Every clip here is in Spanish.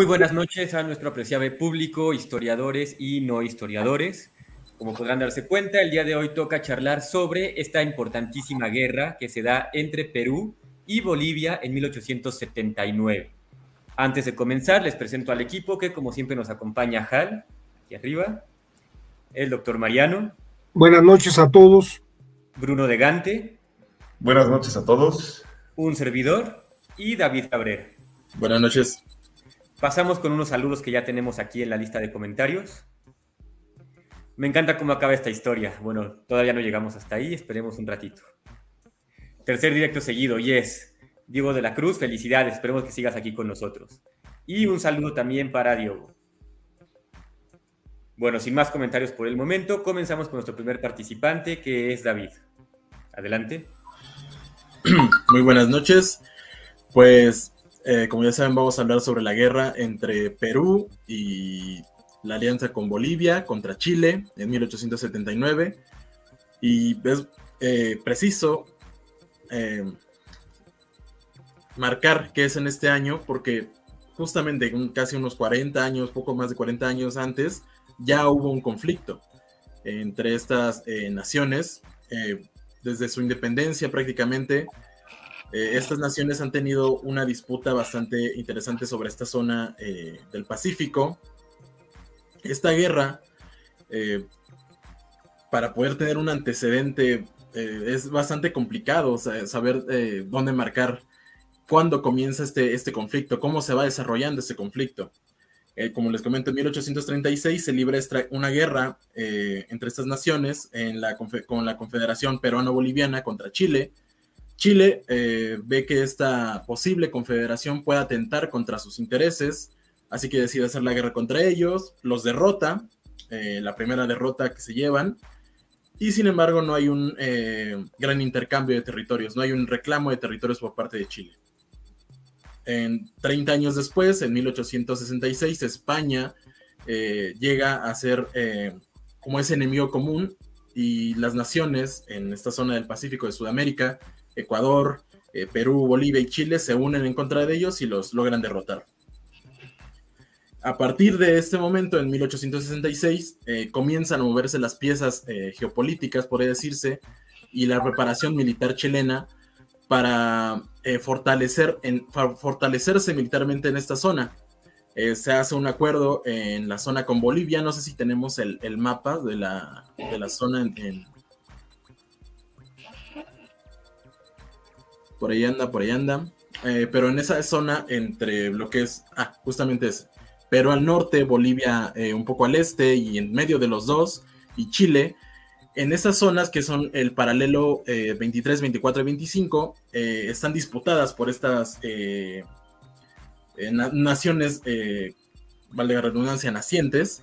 Muy buenas noches a nuestro apreciable público, historiadores y no historiadores. Como podrán darse cuenta, el día de hoy toca charlar sobre esta importantísima guerra que se da entre Perú y Bolivia en 1879. Antes de comenzar, les presento al equipo que como siempre nos acompaña Hal, aquí arriba, el doctor Mariano. Buenas noches a todos. Bruno de Gante. Buenas noches a todos. Un servidor y David Cabrera. Buenas noches. Pasamos con unos saludos que ya tenemos aquí en la lista de comentarios. Me encanta cómo acaba esta historia. Bueno, todavía no llegamos hasta ahí, esperemos un ratito. Tercer directo seguido, yes. Diego de la Cruz, felicidades, esperemos que sigas aquí con nosotros. Y un saludo también para Diego. Bueno, sin más comentarios por el momento, comenzamos con nuestro primer participante, que es David. Adelante. Muy buenas noches. Pues eh, como ya saben, vamos a hablar sobre la guerra entre Perú y la alianza con Bolivia contra Chile en 1879. Y es eh, preciso eh, marcar que es en este año porque justamente casi unos 40 años, poco más de 40 años antes, ya hubo un conflicto entre estas naciones. desde su independencia prácticamente eh, estas naciones han tenido una disputa bastante interesante sobre esta zona eh, del Pacífico. Esta guerra, eh, para poder tener un antecedente, es bastante complicado saber dónde marcar cuándo comienza este, este conflicto, cómo se va desarrollando este conflicto. como les comento, en 1836 se libra una guerra entre estas naciones en la, con la Confederación Peruano-Boliviana contra Chile, Chile eh, ve que esta posible confederación puede atentar contra sus intereses, así que decide hacer la guerra contra ellos, los derrota, eh, la primera derrota que se llevan, y sin embargo no hay un eh, gran intercambio de territorios, no hay un reclamo de territorios por parte de Chile. En 30 años después, en 1866, España llega a ser como ese enemigo común y las naciones en esta zona del Pacífico de Sudamérica Ecuador, eh, Perú, Bolivia y Chile se unen en contra de ellos y los logran derrotar. A partir de este momento, en 1866, eh, comienzan a moverse las piezas eh, geopolíticas, podría decirse, y la preparación militar chilena para fortalecer fortalecerse militarmente en esta zona. se hace un acuerdo en la zona con Bolivia, no sé si tenemos el, mapa de la, de la zona en, por ahí anda, por ahí anda. Eh, pero en esa zona entre lo que es, ah, justamente es pero al norte, Bolivia eh, un poco al este y en medio de los dos, y Chile, en esas zonas que son el paralelo 23, 24 y 25, eh, están disputadas por estas naciones, vale la redundancia, nacientes,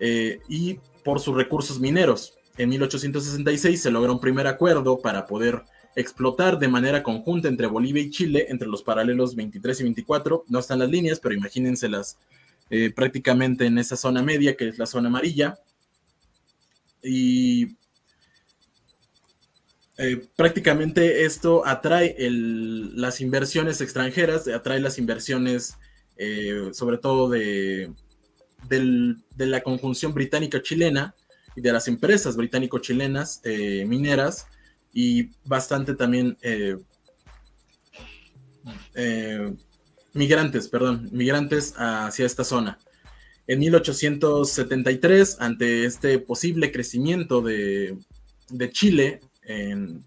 y por sus recursos mineros. En 1866 se logra un primer acuerdo para poder explotar de manera conjunta entre Bolivia y Chile, entre los paralelos 23 y 24. No están las líneas, pero imagínenselas eh, prácticamente en esa zona media, que es la zona amarilla. Y eh, prácticamente esto atrae las inversiones extranjeras, atrae las inversiones eh, sobre todo de, de, la conjunción británica-chilena y de las empresas británico-chilenas mineras y bastante también eh, eh, migrantes, perdón, migrantes hacia esta zona. En 1873, ante este posible crecimiento de, Chile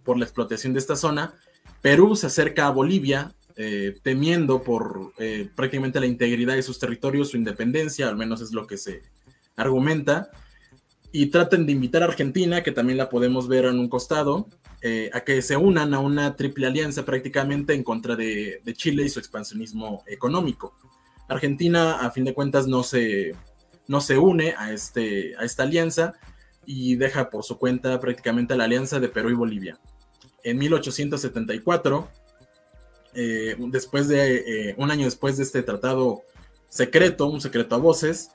por la explotación de esta zona, Perú se acerca a Bolivia eh, temiendo por prácticamente la integridad de sus territorios, su independencia, al menos es lo que se argumenta, y traten de invitar a Argentina, que también la podemos ver en un costado, eh, a que se unan a una triple alianza prácticamente en contra de, Chile y su expansionismo económico. Argentina, a fin de cuentas, no se, no se une a, este, a esta alianza y deja por su cuenta prácticamente la alianza de Perú y Bolivia. En 1874, eh, después de, eh, un año después de este tratado secreto, un secreto a voces,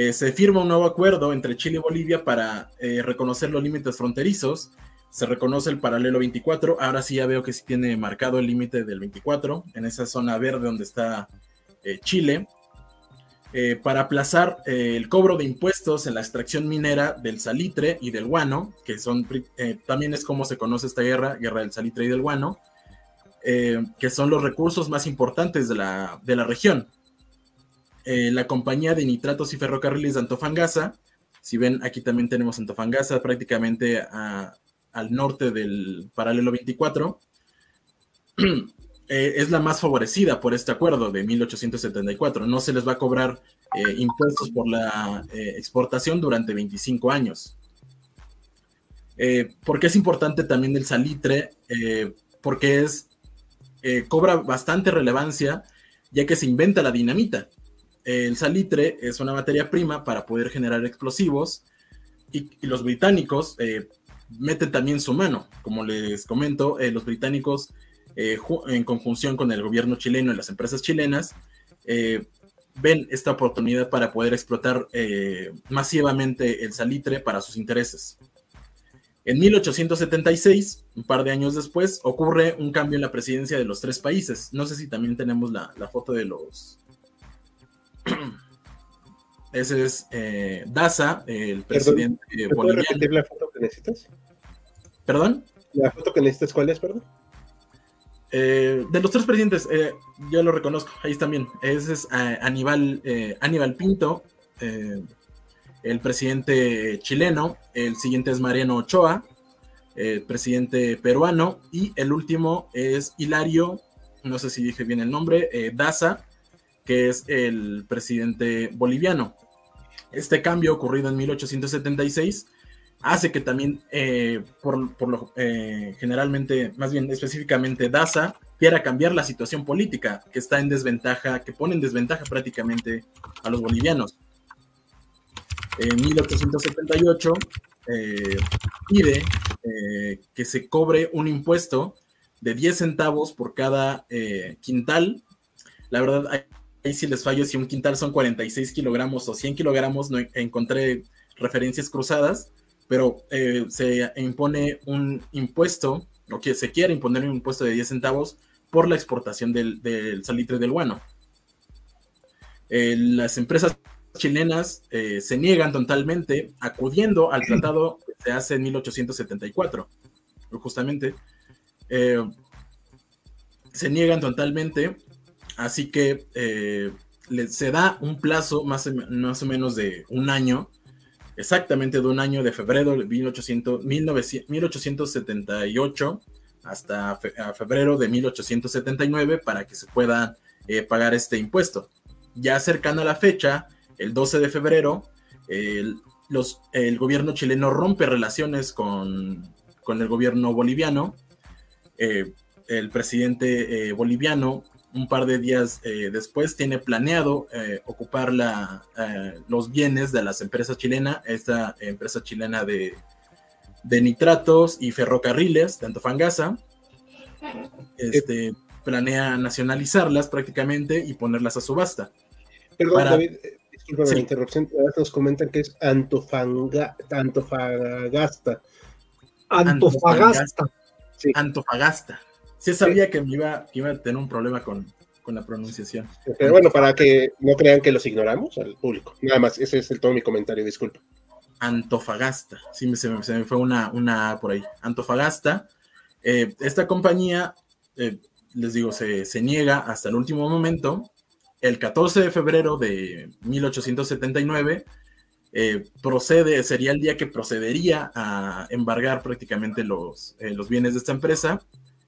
eh, se firma un nuevo acuerdo entre Chile y Bolivia para eh, reconocer los límites fronterizos. Se reconoce el paralelo 24. Ahora sí ya veo que sí tiene marcado el límite del 24 en esa zona verde donde está eh, Chile. para aplazar el cobro de impuestos en la extracción minera del salitre y del guano, que son también es como se conoce esta guerra, guerra del salitre y del guano, que son los recursos más importantes de la, de la región. Eh, la compañía de nitratos y ferrocarriles de Antofagasta. Si ven, aquí también tenemos Antofagasta prácticamente al norte del paralelo 24. Eh, es la más favorecida por este acuerdo de 1874. No se les va a cobrar eh, impuestos por la exportación durante 25 años. porque es importante también el salitre, porque es, cobra bastante relevancia ya que se inventa la dinamita el salitre es una materia prima para poder generar explosivos y, los británicos eh, meten también su mano. Como les comento, eh, los británicos, eh, en conjunción con el gobierno chileno y las empresas chilenas, ven esta oportunidad para poder explotar masivamente el salitre para sus intereses. En 1876, un par de años después, ocurre un cambio en la presidencia de los tres países. No sé si también tenemos la foto de los, ese es eh, Daza, el presidente boliviano. repetir la foto que necesitas? ¿Perdón? ¿La foto que necesitas cuál es, perdón? Eh, de los tres presidentes, eh, yo lo reconozco, ahí están bien. Ese es Aníbal, Aníbal Pinto, el presidente chileno. El siguiente es Mariano Ochoa, el presidente peruano. Y el último es Hilario, no sé si dije bien el nombre, Daza, que es el presidente boliviano. Este cambio ocurrido en 1876 hace que también, eh, por, lo eh, generalmente, más bien específicamente Daza, quiera cambiar la situación política que está en desventaja, que pone en desventaja prácticamente a los bolivianos. En 1878 eh, pide que se cobre un impuesto de 10 centavos por cada quintal. La verdad, hay ahí si les fallo si un quintal son 46 kilogramos o 100 kilogramos, no encontré referencias cruzadas, pero eh, se impone un impuesto, o que se quiere imponer un impuesto de 10 centavos por la exportación del, salitre del guano. Eh, las empresas chilenas eh, se niegan totalmente acudiendo al tratado que se hace en 1874, justamente. se niegan totalmente Así que eh, se da un plazo más, o menos de un año, exactamente de un año, de febrero de 1878 hasta febrero de 1879 para que se pueda eh, pagar este impuesto. Ya cercano a la fecha, el 12 de febrero, el, gobierno chileno rompe relaciones con, el gobierno boliviano. Eh, el presidente boliviano un par de días eh, después tiene planeado eh, ocupar la, eh, los bienes de las empresas chilenas, esta empresa chilena de, nitratos y ferrocarriles de Antofagasta. Este, planea nacionalizarlas prácticamente y ponerlas a subasta. Perdón, David, disculpa la interrupción. Nos comentan que es Antofagasta. Antofagasta. Antofagasta. Antofagasta. Sí sabía que me iba, iba a tener un problema con, la pronunciación. Pero bueno, para que no crean que los ignoramos al público. Nada más, ese es el todo mi comentario, disculpa. Antofagasta, sí, se me, se me fue una, una por ahí. Antofagasta, eh, esta compañía, eh, les digo, se, se niega hasta el último momento. El 14 de febrero de 1879 eh, procede, sería el día que procedería a embargar prácticamente los, los bienes de esta empresa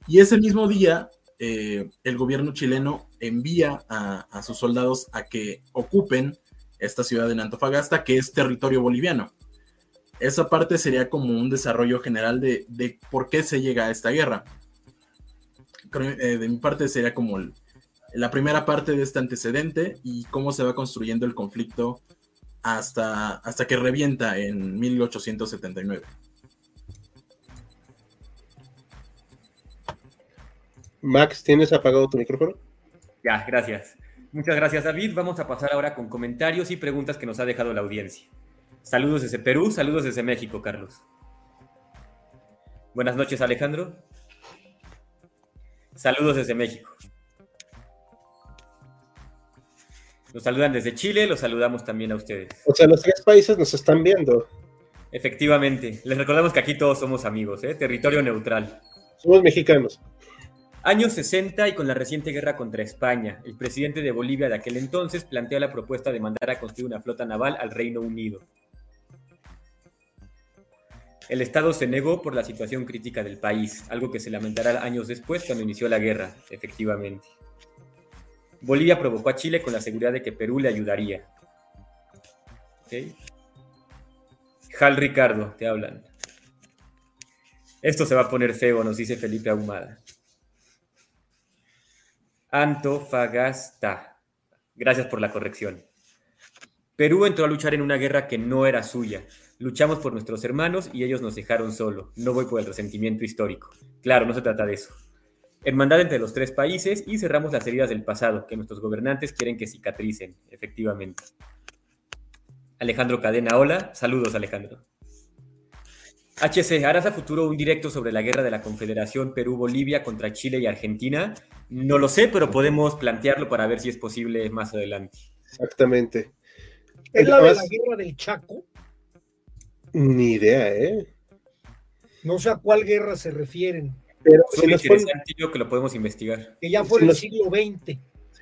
y ese mismo día, eh, el gobierno chileno envía a, sus soldados a que ocupen esta ciudad de Antofagasta, que es territorio boliviano. esa parte sería como un desarrollo general de, por qué se llega a esta guerra. Eh, de mi parte sería como la primera parte de este antecedente y cómo se va construyendo el conflicto hasta, hasta que revienta en 1879. Max, ¿tienes apagado tu micrófono? Ya, gracias. Muchas gracias, David. Vamos a pasar ahora con comentarios y preguntas que nos ha dejado la audiencia. Saludos desde Perú, saludos desde México, Carlos. Buenas noches, Alejandro. Saludos desde México. Nos saludan desde Chile, los saludamos también a ustedes. O sea, los tres países nos están viendo. Efectivamente. Les recordamos que aquí todos somos amigos, ¿eh? territorio neutral. Somos mexicanos. Años 60 y con la reciente guerra contra España, el presidente de Bolivia de aquel entonces plantea la propuesta de mandar a construir una flota naval al Reino Unido. El Estado se negó por la situación crítica del país, algo que se lamentará años después cuando inició la guerra, efectivamente. Bolivia provocó a Chile con la seguridad de que Perú le ayudaría. Jal Ricardo, te hablan. Esto se va a poner feo, nos dice Felipe Ahumada. Antofagasta. Gracias por la corrección. Perú entró a luchar en una guerra que no era suya. Luchamos por nuestros hermanos y ellos nos dejaron solo. No voy por el resentimiento histórico. Claro, no se trata de eso. Hermandad entre los tres países y cerramos las heridas del pasado que nuestros gobernantes quieren que cicatricen, efectivamente. Alejandro Cadena, hola. Saludos, Alejandro. HC, ¿harás a futuro un directo sobre la guerra de la Confederación Perú-Bolivia contra Chile y Argentina? No lo sé, pero podemos plantearlo para ver si es posible más adelante. Exactamente. ¿Es la de la guerra del Chaco? Ni idea, ¿eh? No sé a cuál guerra se refieren. Pero es interesante que lo podemos investigar. Que ya fue en el siglo XX.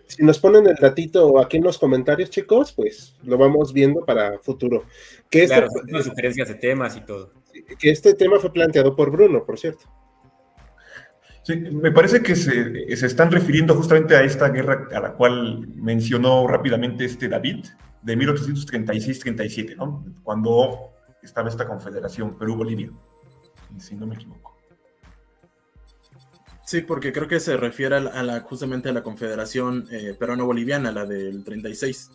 Si nos ponen el datito aquí en los comentarios, chicos, pues lo vamos viendo para futuro. Que este claro, sugerencias de temas y todo. Que este tema fue planteado por Bruno, por cierto. Sí, me parece que se, se, están refiriendo justamente a esta guerra a la cual mencionó rápidamente este David, de 1836-37, ¿no? Cuando estaba esta confederación Perú-Bolivia, si no me equivoco. Sí, porque creo que se refiere a la, justamente a la confederación eh, peruano-boliviana, la del 36.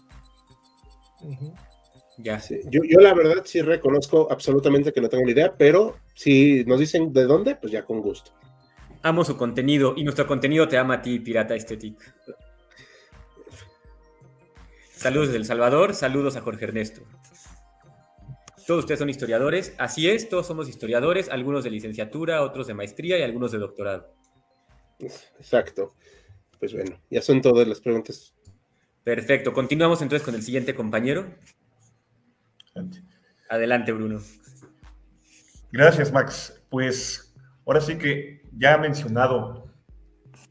Ya. yo, yo, la verdad sí reconozco absolutamente que no tengo ni idea, pero si nos dicen de dónde, pues ya con gusto. Amo su contenido y nuestro contenido te ama a ti, Pirata Estético. Saludos desde El Salvador, saludos a Jorge Ernesto. Todos ustedes son historiadores, así es, todos somos historiadores, algunos de licenciatura, otros de maestría y algunos de doctorado. Exacto. Pues bueno, ya son todas las preguntas. Perfecto. Continuamos entonces con el siguiente compañero. Adelante, Bruno. Gracias, Max. Pues ahora sí que ya ha mencionado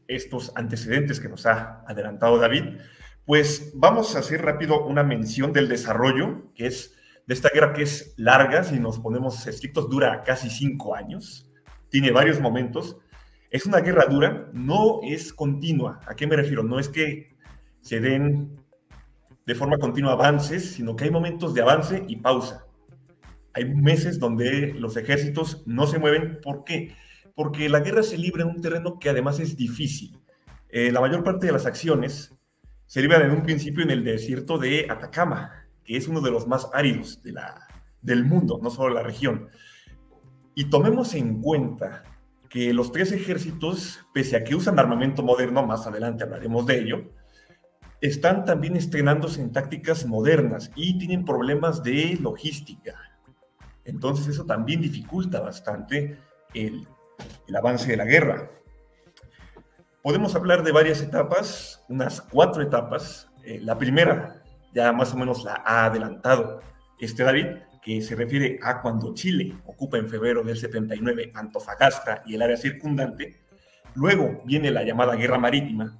estos antecedentes que nos ha adelantado David, pues vamos a hacer rápido una mención del desarrollo, que es de esta guerra que es larga, si nos ponemos estrictos, dura casi cinco años, tiene varios momentos, es una guerra dura, no es continua. ¿A qué me refiero? No es que se den de forma continua avances, sino que hay momentos de avance y pausa. Hay meses donde los ejércitos no se mueven. ¿Por qué? La guerra se libra en un terreno que además es difícil. Eh, la mayor parte de las acciones se libran en un principio en el desierto de Atacama, que es uno de los más áridos de la, del mundo, no solo la región. Y tomemos en cuenta que los tres ejércitos, pese a que usan armamento moderno, más adelante hablaremos de ello, están también estrenándose en tácticas modernas y tienen problemas de logística. Entonces eso también dificulta bastante el, avance de la guerra. Podemos hablar de varias etapas, unas cuatro etapas. Eh, la primera, ya más o menos la ha adelantado este David, que se refiere a cuando Chile ocupa en febrero del 79 Antofagasta y el área circundante. Luego viene la llamada Guerra Marítima,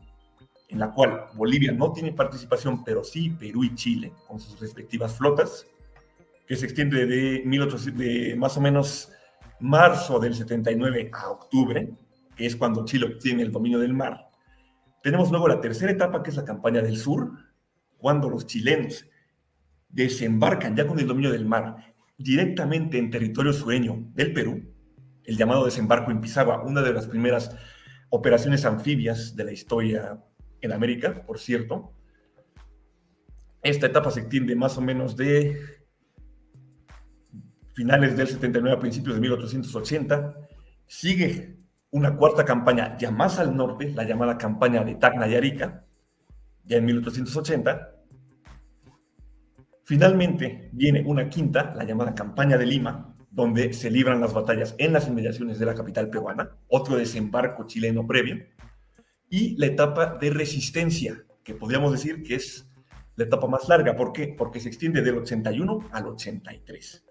en la cual Bolivia no tiene participación, pero sí Perú y Chile, con sus respectivas flotas, que se extiende de, de más o menos marzo del 79 a octubre, que es cuando Chile obtiene el dominio del mar. Tenemos luego la tercera etapa, que es la campaña del sur, cuando los chilenos desembarcan ya con el dominio del mar directamente en territorio sureño del Perú, el llamado desembarco en Pisagua, una de las primeras operaciones anfibias de la historia en América, por cierto. Esta etapa se extiende más o menos de finales del 79 a principios de 1880. Sigue una cuarta campaña ya más al norte, la llamada campaña de Tacna y Arica, ya en 1880. Finalmente viene una quinta, la llamada campaña de Lima, donde se libran las batallas en las inmediaciones de la capital peruana, otro desembarco chileno previo, y la etapa de resistencia, que podríamos decir que es la etapa más larga. ¿Por qué? Porque se extiende del 81 al 83.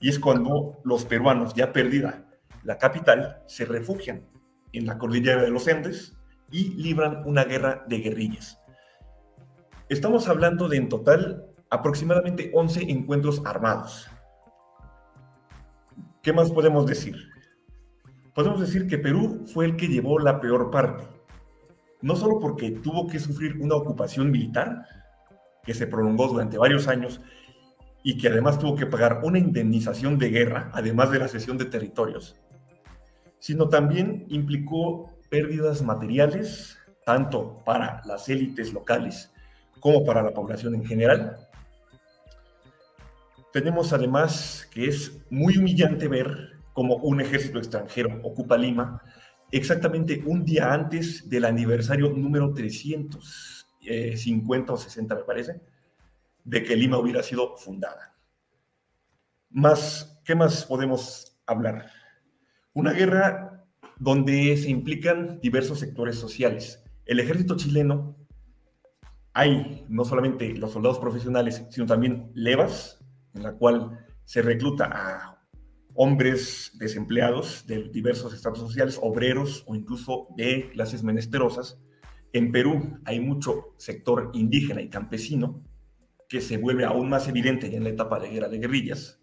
Y es cuando los peruanos, ya perdida la capital, se refugian en la cordillera de los Andes y libran una guerra de guerrillas. Estamos hablando de en total aproximadamente 11 encuentros armados. ¿Qué más podemos decir? Podemos decir que Perú fue el que llevó la peor parte, no solo porque tuvo que sufrir una ocupación militar que se prolongó durante varios años y que además tuvo que pagar una indemnización de guerra, además de la cesión de territorios, sino también implicó pérdidas materiales, tanto para las élites locales como para la población en general. Tenemos además que es muy humillante ver cómo un ejército extranjero ocupa Lima exactamente un día antes del aniversario número 350 o 60, me parece, de que Lima hubiera sido fundada. Más, ¿Qué más podemos hablar? Una guerra donde se implican diversos sectores sociales. El ejército chileno hay no solamente los soldados profesionales, sino también levas, en la cual se recluta a hombres desempleados de diversos estados sociales, obreros o incluso de clases menesterosas. En Perú hay mucho sector indígena y campesino que se vuelve aún más evidente en la etapa de guerra de guerrillas.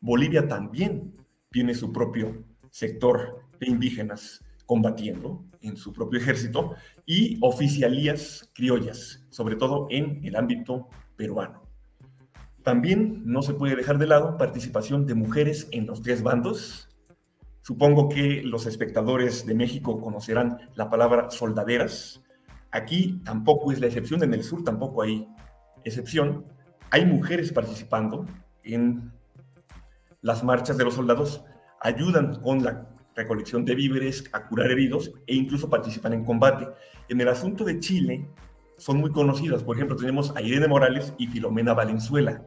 Bolivia también tiene su propio sector de indígenas combatiendo en su propio ejército y oficialías criollas, sobre todo en el ámbito peruano. También no se puede dejar de lado participación de mujeres en los tres bandos. Supongo que los espectadores de México conocerán la palabra soldaderas. Aquí tampoco es la excepción, en el sur tampoco hay excepción. Hay mujeres participando en las marchas de los soldados, ayudan con la recolección de víveres, a curar heridos e incluso participan en combate. En el asunto de Chile son muy conocidas, por ejemplo, tenemos a Irene Morales y Filomena Valenzuela,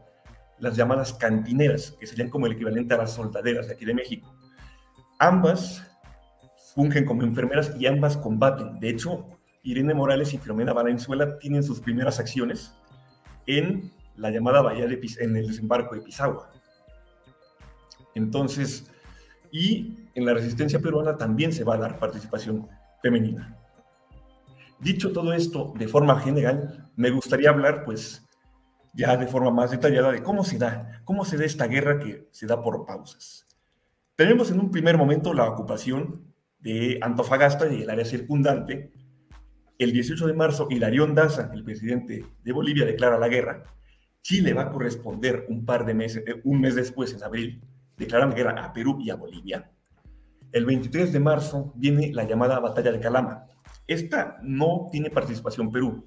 las llamadas cantineras, que serían como el equivalente a las soldaderas de aquí de México. Ambas fungen como enfermeras y ambas combaten. De hecho, Irene Morales y Filomena Valenzuela tienen sus primeras acciones en la llamada Bahía de en el desembarco de Pisagua. Entonces, y en la resistencia peruana también se va a dar participación femenina. Dicho todo esto de forma general, me gustaría hablar, pues, ya de forma más detallada de cómo se da, cómo se da esta guerra que se da por pausas. Tenemos en un primer momento la ocupación de Antofagasta y el área circundante. El 18 de marzo, Hilarión Daza, el presidente de Bolivia, declara la guerra. Chile va a corresponder un par de meses, eh, un mes después, en abril, declaran guerra a Perú y a Bolivia. El 23 de marzo viene la llamada Batalla de Calama. Esta no tiene participación Perú.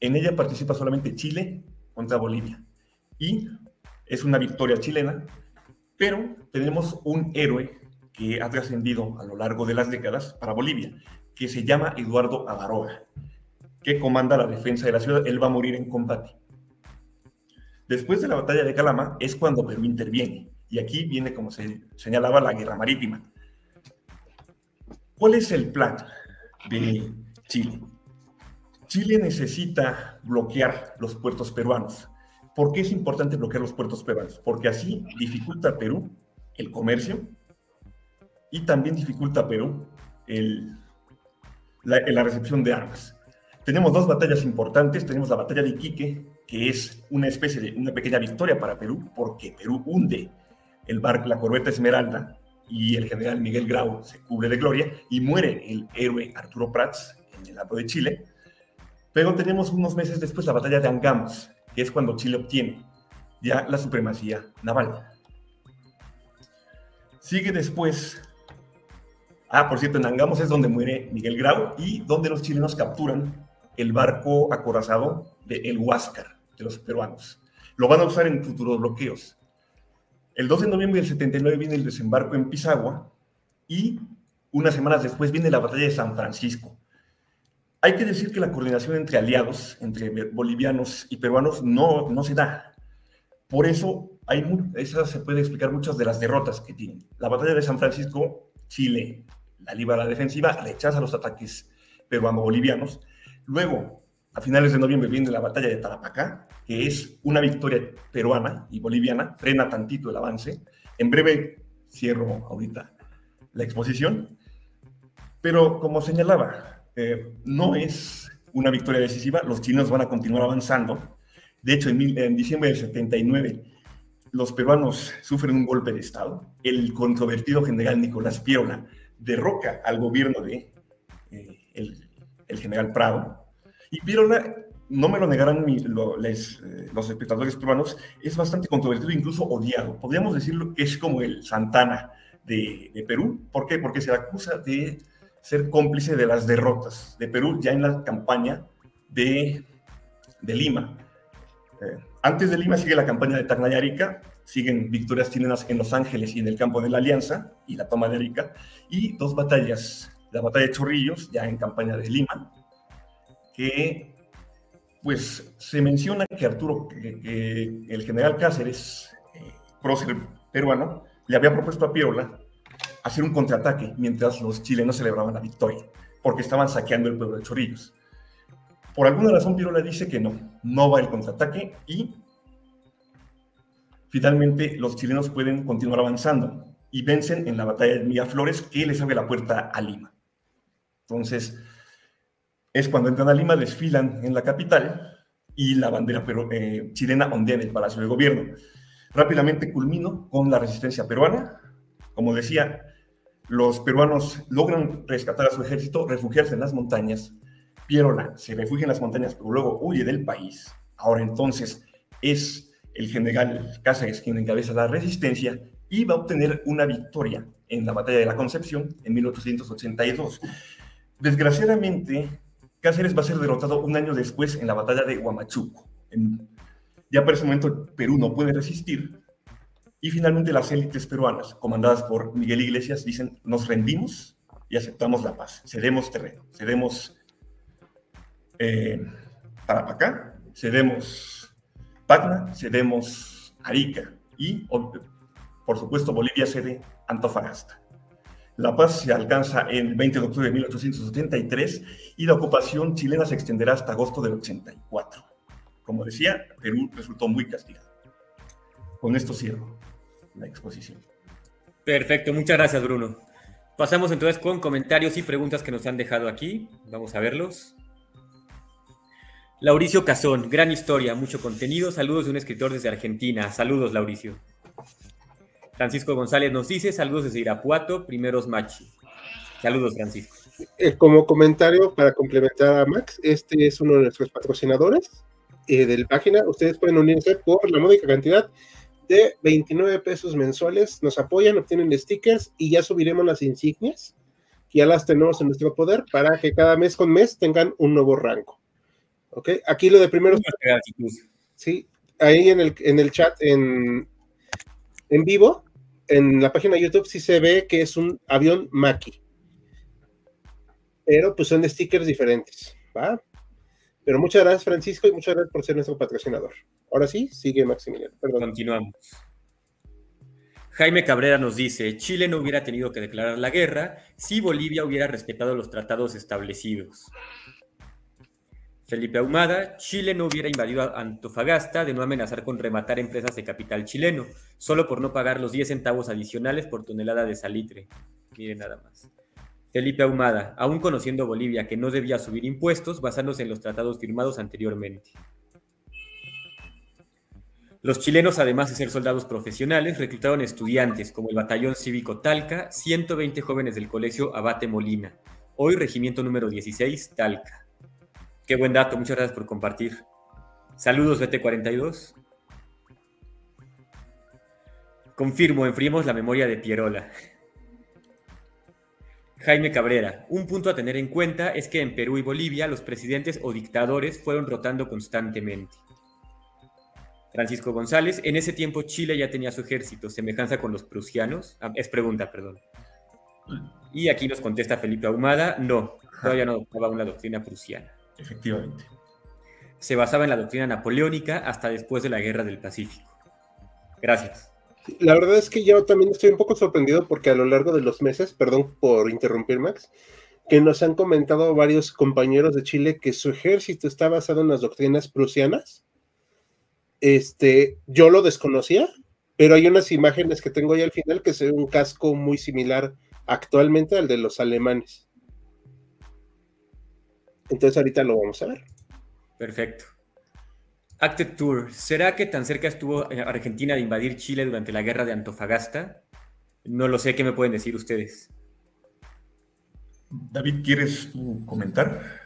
En ella participa solamente Chile contra Bolivia. Y es una victoria chilena, pero tenemos un héroe que ha trascendido a lo largo de las décadas para Bolivia, que se llama Eduardo Avaroa, que comanda la defensa de la ciudad. Él va a morir en combate. Después de la batalla de Calama es cuando Perú interviene y aquí viene, como se señalaba, la guerra marítima. ¿Cuál es el plan de Chile? Chile necesita bloquear los puertos peruanos. ¿Por qué es importante bloquear los puertos peruanos? Porque así dificulta a Perú el comercio y también dificulta a Perú la, la recepción de armas. Tenemos dos batallas importantes. Tenemos la batalla de Iquique, que es una especie de una pequeña victoria para Perú, porque Perú hunde el barco, la corbeta Esmeralda, y el general Miguel Grau se cubre de gloria y muere el héroe Arturo Prats en el lado de Chile. Pero tenemos unos meses después la batalla de Angamos, que es cuando Chile obtiene ya la supremacía naval. Sigue después. Ah, por cierto, en Angamos es donde muere Miguel Grau y donde los chilenos capturan el barco acorazado de El Huáscar, de los peruanos. Lo van a usar en futuros bloqueos. El 2 de noviembre del 79 viene el desembarco en Pisagua y unas semanas después viene la batalla de San Francisco. Hay que decir que la coordinación entre aliados, entre bolivianos y peruanos, no, no se da. Por eso, hay, esa se puede explicar muchas de las derrotas que tienen. La batalla de San Francisco, Chile, la libra la defensiva, rechaza los ataques peruano-bolivianos. Luego, a finales de noviembre viene la batalla de Tarapacá, que es una victoria peruana y boliviana, frena tantito el avance. En breve cierro ahorita la exposición, pero como señalaba, eh, no es una victoria decisiva, los chinos van a continuar avanzando. De hecho, en, en diciembre del 79, los peruanos sufren un golpe de Estado. El controvertido general Nicolás Piola derroca al gobierno de eh, el general Prado y Pirola, no me lo negarán eh, los espectadores peruanos, es bastante controvertido, incluso odiado. Podríamos decirlo que es como el Santana de, Perú. ¿Por qué? Porque se le acusa de ser cómplice de las derrotas de Perú ya en la campaña de, de Lima. Eh, antes de Lima sigue la campaña de Tacna y siguen victorias chilenas en Los Ángeles y en el campo de la Alianza y la toma de Arica, y dos batallas, la batalla de Chorrillos, ya en campaña de Lima, que pues se menciona que Arturo, que, el general Cáceres, eh, prócer peruano, le había propuesto a Piola hacer un contraataque mientras los chilenos celebraban la victoria, porque estaban saqueando el pueblo de Chorrillos. Por alguna razón Piola dice que no, no va el contraataque y finalmente los chilenos pueden continuar avanzando y vencen en la batalla de Miraflores que les abre la puerta a Lima. Entonces, es cuando entran a Lima, desfilan en la capital y la bandera eh, chilena ondea en el Palacio de Gobierno. Rápidamente culmino con la resistencia peruana. Como decía, los peruanos logran rescatar a su ejército, refugiarse en las montañas. Pierola se refugia en las montañas, pero luego huye del país. Ahora entonces es el general Cáceres quien encabeza la resistencia y va a obtener una victoria en la batalla de la Concepción en 1882. Desgraciadamente, Cáceres va a ser derrotado un año después en la batalla de Huamachuco. ya por ese momento Perú no puede resistir y finalmente las élites peruanas, comandadas por Miguel Iglesias, dicen, nos rendimos y aceptamos la paz, cedemos terreno, cedemos eh, Tarapacá, cedemos Pacna, cedemos Arica y, por supuesto, Bolivia cede Antofagasta. La paz se alcanza el 20 de octubre de 1873 y la ocupación chilena se extenderá hasta agosto del 84. Como decía, Perú resultó muy castigado. Con esto cierro la exposición. Perfecto, muchas gracias Bruno. Pasamos entonces con comentarios y preguntas que nos han dejado aquí. Vamos a verlos. Lauricio Cazón, gran historia, mucho contenido. Saludos de un escritor desde Argentina. Saludos, Lauricio. Francisco González nos dice, saludos desde Irapuato, primeros machi. Saludos, Francisco. Eh, como comentario para complementar a Max, este es uno de nuestros patrocinadores eh, de la página. Ustedes pueden unirse por la módica cantidad de 29 pesos mensuales. Nos apoyan, obtienen stickers y ya subiremos las insignias. Ya las tenemos en nuestro poder para que cada mes con mes tengan un nuevo rango. ¿Ok? Aquí lo de primeros. Sí, ahí en el, en el chat en, en vivo, en la página de YouTube sí se ve que es un avión Maki. Pero pues son stickers diferentes, ¿va? Pero muchas gracias, Francisco, y muchas gracias por ser nuestro patrocinador. Ahora sí, sigue Maximiliano. Perdón. Continuamos. Jaime Cabrera nos dice, Chile no hubiera tenido que declarar la guerra si Bolivia hubiera respetado los tratados establecidos. Felipe Ahumada, Chile no hubiera invadido Antofagasta de no amenazar con rematar empresas de capital chileno, solo por no pagar los 10 centavos adicionales por tonelada de salitre. Miren nada más. Felipe Ahumada, aún conociendo Bolivia que no debía subir impuestos basándose en los tratados firmados anteriormente. Los chilenos, además de ser soldados profesionales, reclutaron estudiantes como el Batallón Cívico Talca, 120 jóvenes del Colegio Abate Molina, hoy Regimiento número 16 Talca. Qué buen dato, muchas gracias por compartir. Saludos, BT42. Confirmo, enfriemos la memoria de Pierola. Jaime Cabrera, un punto a tener en cuenta es que en Perú y Bolivia los presidentes o dictadores fueron rotando constantemente. Francisco González, en ese tiempo Chile ya tenía su ejército, semejanza con los prusianos. Ah, es pregunta, perdón. Y aquí nos contesta Felipe Ahumada, no, todavía no adoptaba una doctrina prusiana. Efectivamente. Se basaba en la doctrina napoleónica hasta después de la Guerra del Pacífico. Gracias. La verdad es que yo también estoy un poco sorprendido porque a lo largo de los meses, perdón por interrumpir Max, que nos han comentado varios compañeros de Chile que su ejército está basado en las doctrinas prusianas. Este, yo lo desconocía, pero hay unas imágenes que tengo ahí al final que se ve un casco muy similar actualmente al de los alemanes. Entonces ahorita lo vamos a ver. Perfecto. Acted Tour, ¿será que tan cerca estuvo Argentina de invadir Chile durante la guerra de Antofagasta? No lo sé, ¿qué me pueden decir ustedes? David, ¿quieres comentar?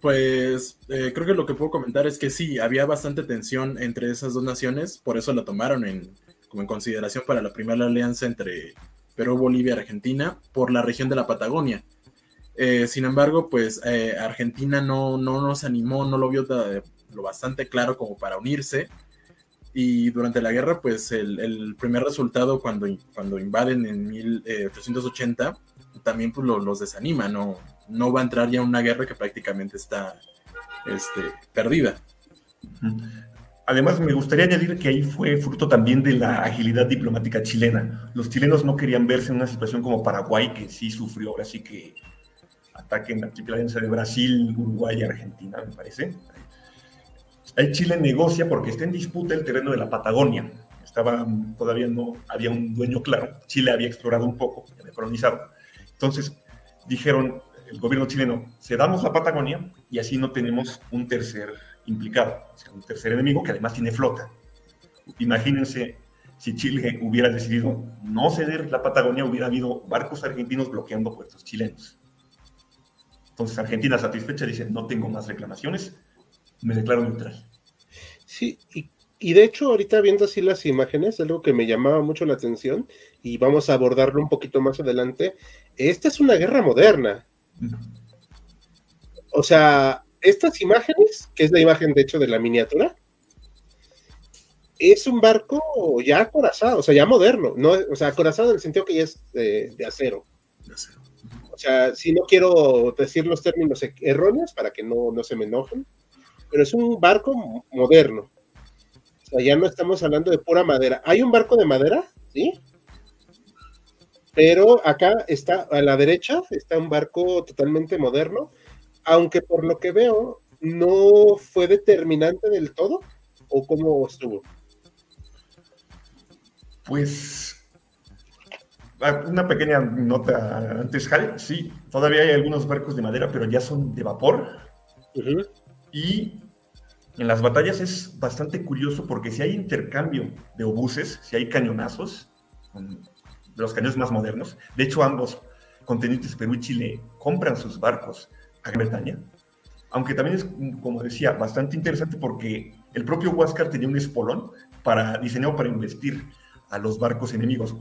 Pues eh, creo que lo que puedo comentar es que sí, había bastante tensión entre esas dos naciones, por eso la tomaron en, como en consideración para la primera alianza entre Perú, Bolivia y Argentina por la región de la Patagonia. Eh, sin embargo, pues eh, Argentina no, no nos animó, no lo vio lo bastante claro como para unirse. Y durante la guerra, pues el, primer resultado cuando, cuando invaden en 1880 también pues los desanima, no, no va a entrar ya una guerra que prácticamente está este, perdida. Además, me gustaría añadir que ahí fue fruto también de la agilidad diplomática chilena. Los chilenos no querían verse en una situación como Paraguay, que sí sufrió, ahora sí que ataquen la alianza de Brasil, Uruguay y Argentina, me parece. Ahí Chile negocia porque está en disputa el terreno de la Patagonia. Estaba, todavía no había un dueño claro. Chile había explorado un poco, había colonizado. Entonces dijeron, el gobierno chileno, cedamos la Patagonia y así no tenemos un tercer implicado, un tercer enemigo que además tiene flota. Imagínense si Chile hubiera decidido no ceder la Patagonia, hubiera habido barcos argentinos bloqueando puertos chilenos. Entonces Argentina satisfecha dice, no tengo más reclamaciones, me declaro neutral. Sí, y, y, de hecho ahorita viendo así las imágenes, algo que me llamaba mucho la atención, y vamos a abordarlo un poquito más adelante, esta es una guerra moderna. O sea, estas imágenes, que es la imagen de hecho de la miniatura, es un barco ya acorazado, o sea, ya moderno, no, o sea, acorazado en el sentido que ya es de, acero. O sea, si no quiero decir los términos erróneos para que no, no se me enojen, pero es un barco moderno. O sea, ya no estamos hablando de pura madera. Hay un barco de madera, ¿sí? Pero acá está, a la derecha, está un barco totalmente moderno, aunque por lo que veo no fue determinante del todo, o cómo estuvo. Pues una pequeña nota antes, Jale. Sí, todavía hay algunos barcos de madera, pero ya son de vapor. Y en las batallas es bastante curioso porque si hay intercambio de obuses, si hay cañonazos, de los cañones más modernos. De hecho, ambos continentes, Perú y Chile, compran sus barcos a Gran Bretaña. Aunque también es, como decía, bastante interesante porque el propio Huáscar tenía un espolón para, diseñado para investir a los barcos enemigos,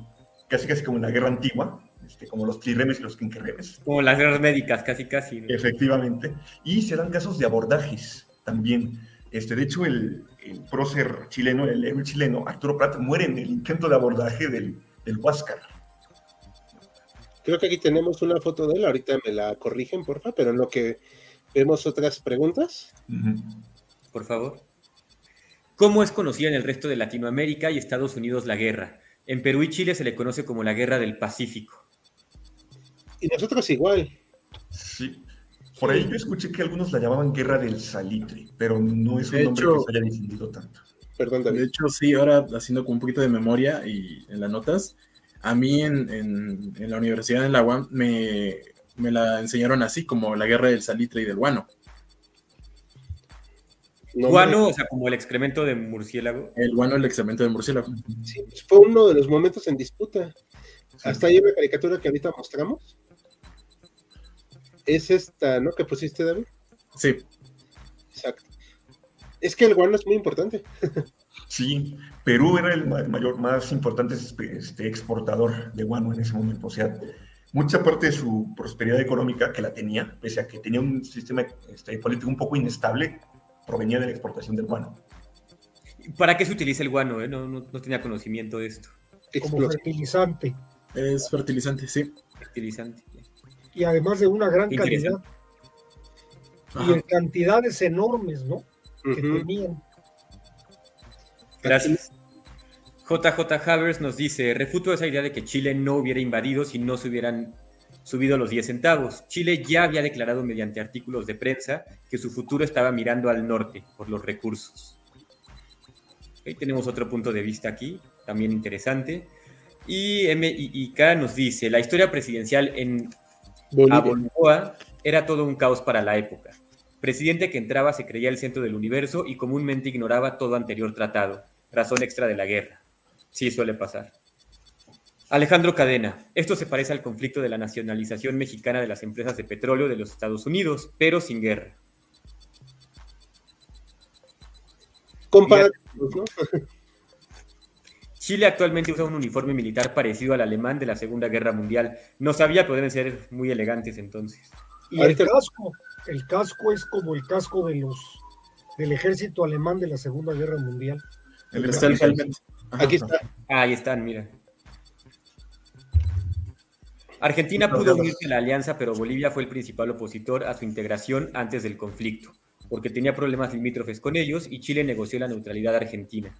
casi casi como en la guerra antigua, este, como los trirremes y los quinquerremes. Como las guerras médicas, casi casi. Efectivamente. Y se dan casos de abordajes también. Este, de hecho, el, el prócer chileno, el héroe chileno, Arturo Prat, muere en el intento de abordaje del, el Huáscar. Creo que aquí tenemos una foto de él, ahorita me la corrigen, porfa, pero en lo que vemos otras preguntas. Por favor. ¿Cómo es conocida en el resto de Latinoamérica y Estados Unidos la guerra? En Perú y Chile se le conoce como la Guerra del Pacífico. Y nosotros igual. Sí. Por ahí yo escuché que algunos la llamaban Guerra del Salitre, pero no es un nombre que se haya difundido tanto. Perdón, De hecho, sí, ahora haciendo como un poquito de memoria y en las notas, a mí en, la universidad en la UAM me, la enseñaron así, como la guerra del salitre y del guano. Guano, o sea, como el excremento de murciélago. El guano, el excremento de murciélago. Sí, pues, fue uno de los momentos en disputa. Hasta ahí una caricatura que ahorita mostramos. Es esta, ¿no? Que pusiste, David. Sí. Exacto. Es que el guano es muy importante. Sí, Perú era el mayor, más importante este, exportador de guano en ese momento. O sea, mucha parte de su prosperidad económica, que la tenía, pese a que tenía un sistema este, político un poco inestable, provenía de la exportación del guano. ¿Para qué se utiliza el guano? Eh? No, no, tenía conocimiento de esto. Como fertilizante. Es fertilizante, sí. Fertilizante. Y además de una gran calidad. Y en cantidades enormes, ¿no? Que tenían. Gracias. JJ Havers nos dice, refuto esa idea de que Chile no hubiera invadido si no se hubieran subido los 10 centavos. Chile ya había declarado mediante artículos de prensa que su futuro estaba mirando al norte por los recursos. Ahí tenemos otro punto de vista aquí, también interesante. Y MIK nos dice, la historia presidencial en Bolivia era todo un caos para la época. Presidente que entraba se creía el centro del universo y comúnmente ignoraba todo anterior tratado, razón extra de la guerra. Sí, suele pasar. Alejandro Cadena, esto se parece al conflicto de la nacionalización mexicana de las empresas de petróleo de los Estados Unidos, pero sin guerra. Chile actualmente usa un uniforme militar parecido al alemán de la Segunda Guerra Mundial. No sabía que deben ser muy elegantes entonces. Y el casco, el casco es como el casco de los del ejército alemán de la Segunda Guerra Mundial. El Aquí está. ahí están, mira. Argentina pudo unirse a la alianza, pero Bolivia fue el principal opositor a su integración antes del conflicto, porque tenía problemas limítrofes con ellos y Chile negoció la neutralidad argentina.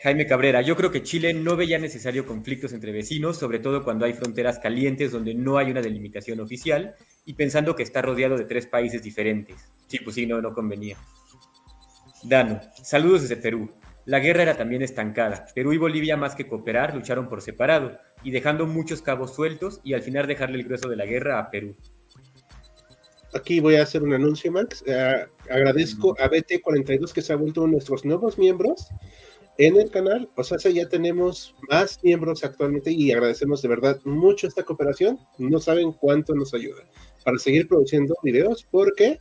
Jaime Cabrera, yo creo que Chile no veía necesario conflictos entre vecinos, sobre todo cuando hay fronteras calientes donde no hay una delimitación oficial y pensando que está rodeado de tres países diferentes. Sí, pues sí, no, no convenía. Dano, saludos desde Perú. La guerra era también estancada. Perú y Bolivia, más que cooperar, lucharon por separado y dejando muchos cabos sueltos y al final dejarle el grueso de la guerra a Perú. Aquí voy a hacer un anuncio, Max. Eh, agradezco a BT42 que se ha vuelto uno de nuestros nuevos miembros en el canal. O sea, ya tenemos más miembros actualmente y agradecemos de verdad mucho esta cooperación. No saben cuánto nos ayuda para seguir produciendo videos porque,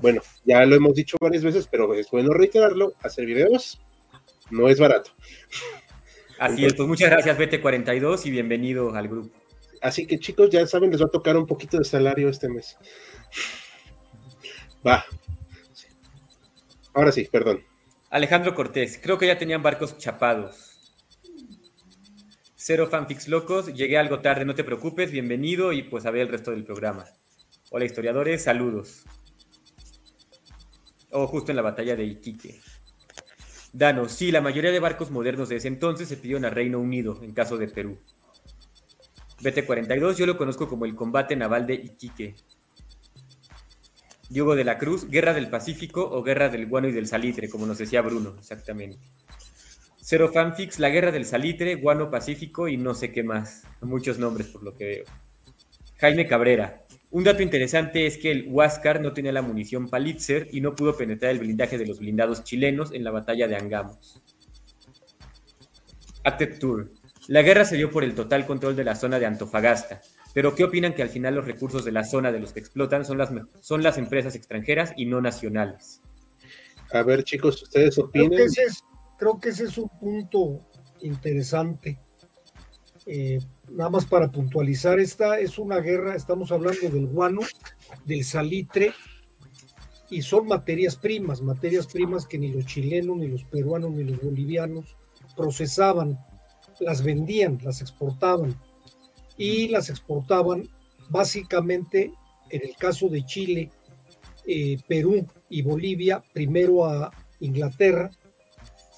bueno, ya lo hemos dicho varias veces, pero es bueno reiterarlo, hacer videos no es barato. Así es, pues muchas gracias BT42 y bienvenido al grupo. Así que chicos, ya saben, les va a tocar un poquito de salario este mes. Va. Ahora sí, perdón. Alejandro Cortés, creo que ya tenían barcos chapados. Cero fanfics locos, llegué algo tarde, no te preocupes, bienvenido y pues a ver el resto del programa. Hola historiadores, saludos. Oh, justo en la batalla de Iquique. Dano, sí, la mayoría de barcos modernos de ese entonces se pidieron a Reino Unido, en caso de Perú. BT-42 yo lo conozco como el combate naval de Iquique. Diego de la Cruz, Guerra del Pacífico o Guerra del Guano y del Salitre, como nos decía Bruno, exactamente. Cero fanfics, la Guerra del Salitre, Guano Pacífico y no sé qué más. Muchos nombres por lo que veo. Jaime Cabrera, un dato interesante es que el Huáscar no tenía la munición Palitzer y no pudo penetrar el blindaje de los blindados chilenos en la batalla de Angamos. Acted Tour. La guerra se dio por el total control de la zona de Antofagasta, pero ¿qué opinan que al final los recursos de la zona de los que explotan son las, son las empresas extranjeras y no nacionales? A ver, chicos, ¿ustedes opinan? Creo que ese es, creo que ese es un punto interesante. Eh, nada más para puntualizar, esta es una guerra, estamos hablando del guano, del salitre, y son materias primas, materias primas que ni los chilenos, ni los peruanos, ni los bolivianos procesaban, las vendían, las exportaban, y las exportaban básicamente, en el caso de Chile, eh, Perú y Bolivia, primero a Inglaterra,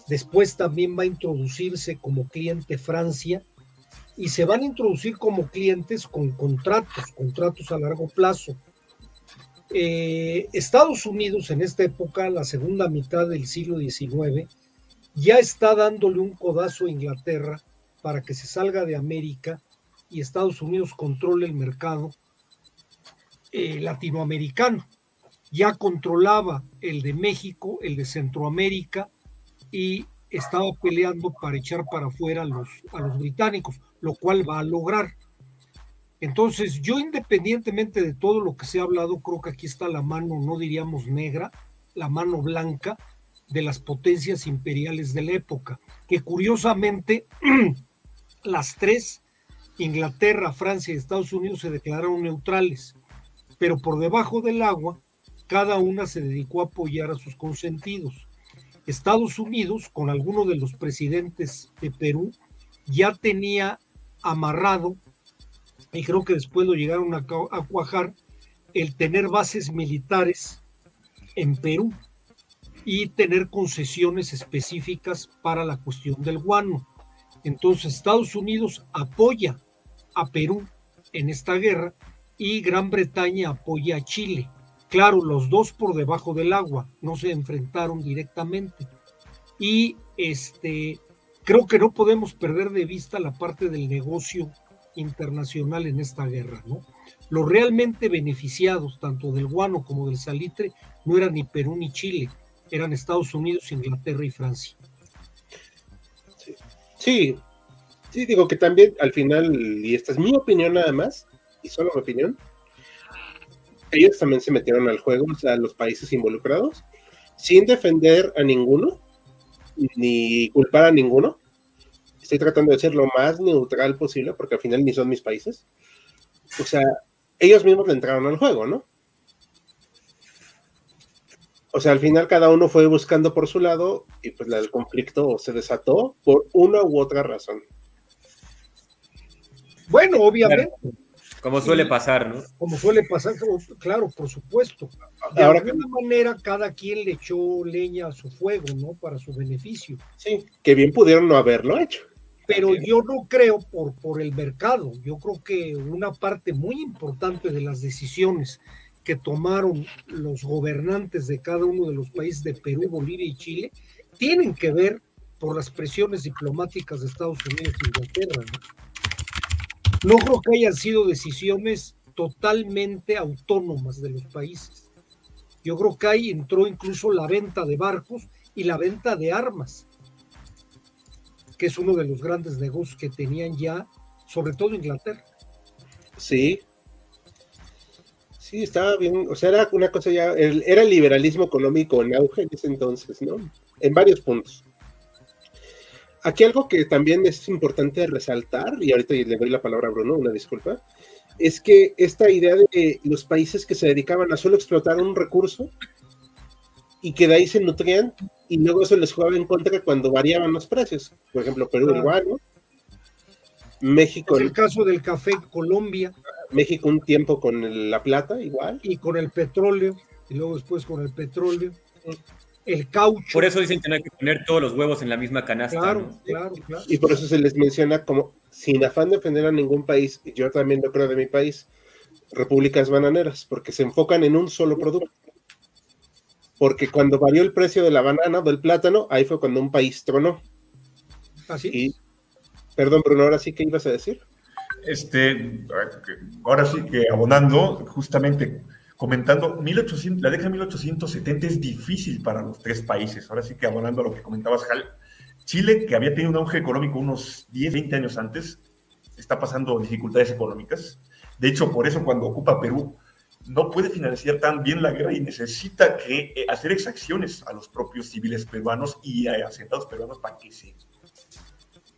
después también va a introducirse como cliente Francia, y se van a introducir como clientes con contratos, contratos a largo plazo. Eh, Estados Unidos en esta época, la segunda mitad del siglo XIX, ya está dándole un codazo a Inglaterra para que se salga de América y Estados Unidos controle el mercado eh, latinoamericano. Ya controlaba el de México, el de Centroamérica y estaba peleando para echar para afuera a los, a los británicos lo cual va a lograr. Entonces, yo independientemente de todo lo que se ha hablado, creo que aquí está la mano, no diríamos negra, la mano blanca de las potencias imperiales de la época, que curiosamente las tres, Inglaterra, Francia y Estados Unidos, se declararon neutrales, pero por debajo del agua, cada una se dedicó a apoyar a sus consentidos. Estados Unidos, con alguno de los presidentes de Perú, ya tenía amarrado, y creo que después lo llegaron a, a cuajar, el tener bases militares en Perú y tener concesiones específicas para la cuestión del guano. Entonces Estados Unidos apoya a Perú en esta guerra y Gran Bretaña apoya a Chile. Claro, los dos por debajo del agua, no se enfrentaron directamente. Y este creo que no podemos perder de vista la parte del negocio internacional en esta guerra, ¿no? Los realmente beneficiados, tanto del guano como del salitre, no eran ni Perú ni Chile, eran Estados Unidos, Inglaterra y Francia. Sí. sí, digo que también al final, y esta es mi opinión nada más, y solo mi opinión, ellos también se metieron al juego, o sea, los países involucrados, sin defender a ninguno, ni culpar a ninguno. Estoy tratando de ser lo más neutral posible, porque al final ni son mis países. O sea, ellos mismos le entraron al juego, ¿no? O sea, al final cada uno fue buscando por su lado y pues el conflicto se desató por una u otra razón. Bueno, obviamente. Como suele pasar, ¿no? Como suele pasar, claro, por supuesto. De Ahora alguna manera, cada quien le echó leña a su fuego, ¿no? Para su beneficio. Sí, que bien pudieron no haberlo hecho. Pero yo no creo por, por el mercado. Yo creo que una parte muy importante de las decisiones que tomaron los gobernantes de cada uno de los países de Perú, Bolivia y Chile tienen que ver por las presiones diplomáticas de Estados Unidos e Inglaterra. ¿no? No creo que hayan sido decisiones totalmente autónomas de los países. Yo creo que ahí entró incluso la venta de barcos y la venta de armas, que es uno de los grandes negocios que tenían ya, sobre todo Inglaterra. Sí, Sí, estaba bien, o sea, era una cosa ya, era el liberalismo económico en auge en ese entonces, ¿no? En varios puntos. Aquí algo que también es importante resaltar, y ahorita le doy la palabra a Bruno, una disculpa, es que esta idea de los países que se dedicaban a solo explotar un recurso y que de ahí se nutrían y luego se les jugaba en contra cuando variaban los precios. Por ejemplo, Perú igual, ¿no? México. Es el caso del café Colombia. México un tiempo con la plata, igual. Y con el petróleo, y luego después con el petróleo. El caucho. Por eso dicen que no hay que poner todos los huevos en la misma canasta. Claro, claro, claro. Y por eso se les menciona como, sin afán de defender a ningún país, y yo también lo creo de mi país, repúblicas bananeras, porque se enfocan en un solo producto. Porque cuando varió el precio de la banana, del plátano, ahí fue cuando un país tronó. Así. Y, perdón, Bruno, ahora sí que ibas a decir. Este, ahora sí que abonando, justamente comentando, 1800, la década de 1870 es difícil para los tres países. Ahora sí que abonando a lo que comentabas, Jal, Chile, que había tenido un auge económico unos 10, 20 años antes, está pasando dificultades económicas. De hecho, por eso cuando ocupa Perú, no puede financiar tan bien la guerra y necesita que eh, hacer exacciones a los propios civiles peruanos y a asentados peruanos para que se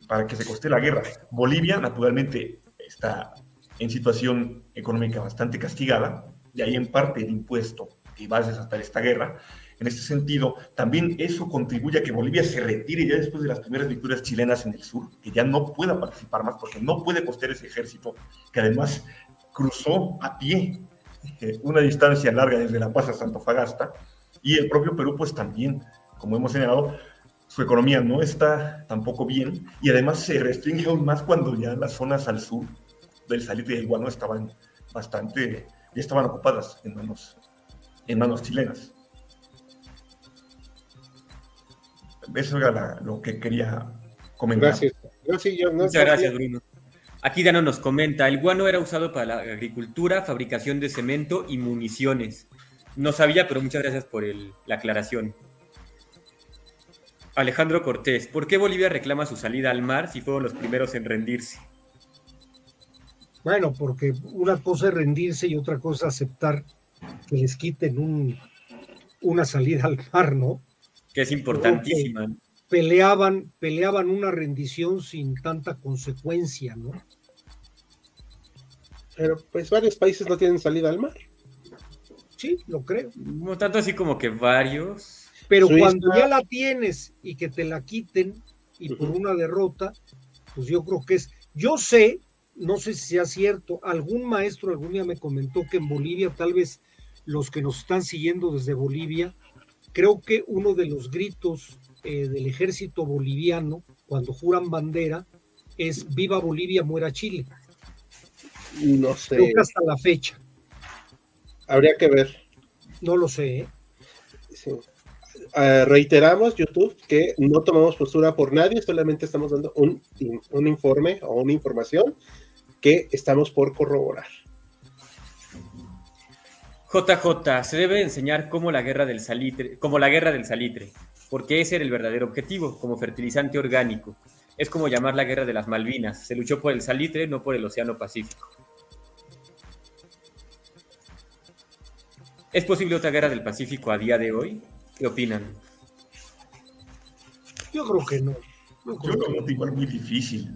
para que se coste la guerra. Bolivia, naturalmente, está en situación económica bastante castigada, de ahí en parte el impuesto que va a desatar esta guerra. En este sentido, también eso contribuye a que Bolivia se retire ya después de las primeras victorias chilenas en el sur, que ya no pueda participar más porque no puede costear ese ejército, que además cruzó a pie eh, una distancia larga desde La Paz a Santofagasta, y el propio Perú, pues también, como hemos señalado, su economía no está tampoco bien, y además se restringe aún más cuando ya las zonas al sur del Salitre y el Guano estaban bastante, ya estaban ocupadas en manos, en manos chilenas. Eso era lo que quería comentar. Gracias. Muchas gracias, Bruno. Aquí Dano nos comenta, el guano era usado para la agricultura, fabricación de cemento y municiones. No sabía, pero muchas gracias por la aclaración. Alejandro Cortés, ¿por qué Bolivia reclama su salida al mar si fueron los primeros en rendirse? Bueno, porque una cosa es rendirse y otra cosa es aceptar que les quiten un, una salida al mar, ¿no? Que es importantísima. Peleaban, peleaban una rendición sin tanta consecuencia, ¿no? Pero pues varios países no tienen salida al mar. Sí, lo creo. No tanto así como que varios. Pero cuando ya la tienes y que te la quiten y por una derrota, pues yo creo que es. Yo sé, no sé si sea cierto, algún maestro algún día me comentó que en Bolivia, tal vez los que nos están siguiendo desde Bolivia, creo que uno de los gritos eh, del ejército boliviano cuando juran bandera es Viva Bolivia, muera Chile. No sé. Creo que hasta la fecha. Habría que ver. No lo sé. ¿eh? Ah, reiteramos, YouTube, que no tomamos postura por nadie, solamente estamos dando un, un informe o una información que estamos por corroborar. JJ, se debe enseñar como la guerra del salitre, como la guerra del salitre, porque ese era el verdadero objetivo, como fertilizante orgánico. Es como llamar la guerra de las Malvinas. Se luchó por el salitre, no por el Océano Pacífico. ¿Es posible otra guerra del Pacífico a día de hoy? ¿Qué opinan? Yo creo que no. Yo creo que igual muy difícil.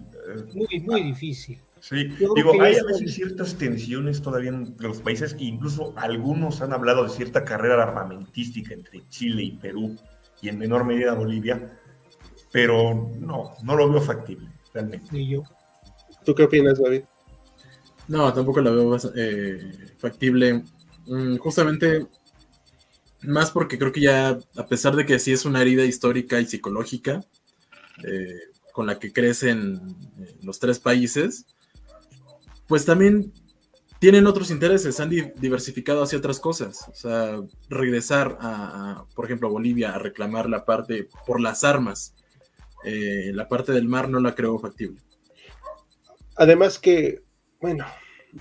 Muy, muy difícil. Sí, digo, hay a veces ciertas tensiones todavía en los países, e incluso algunos han hablado de cierta carrera armamentística entre Chile y Perú y en menor medida Bolivia, pero no, no lo veo factible, realmente. Ni yo. ¿Tú qué opinas, David? No, tampoco la veo eh, factible. Mm, justamente, más porque creo que ya, a pesar de que sí es una herida histórica y psicológica, eh, con la que crecen eh, los tres países, pues también tienen otros intereses, han diversificado hacia otras cosas. O sea, regresar a, por ejemplo, a Bolivia a reclamar la parte por las armas, eh, la parte del mar no la creo factible. Además que, bueno,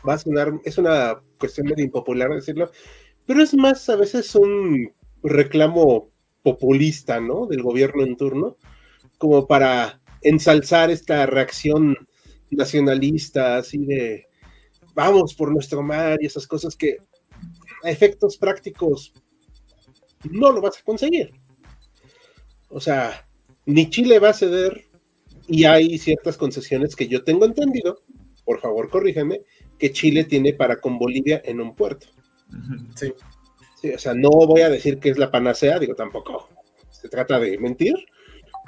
va a sonar, es una cuestión medio impopular decirlo, pero es más a veces un reclamo populista, ¿no? Del gobierno en turno, como para ensalzar esta reacción nacionalista, así de vamos por nuestro mar y esas cosas que a efectos prácticos no lo vas a conseguir. O sea, ni Chile va a ceder y hay ciertas concesiones que yo tengo entendido, por favor corrígeme, que Chile tiene para con Bolivia en un puerto. Sí. sí. O sea, no voy a decir que es la panacea, digo tampoco. Se trata de mentir,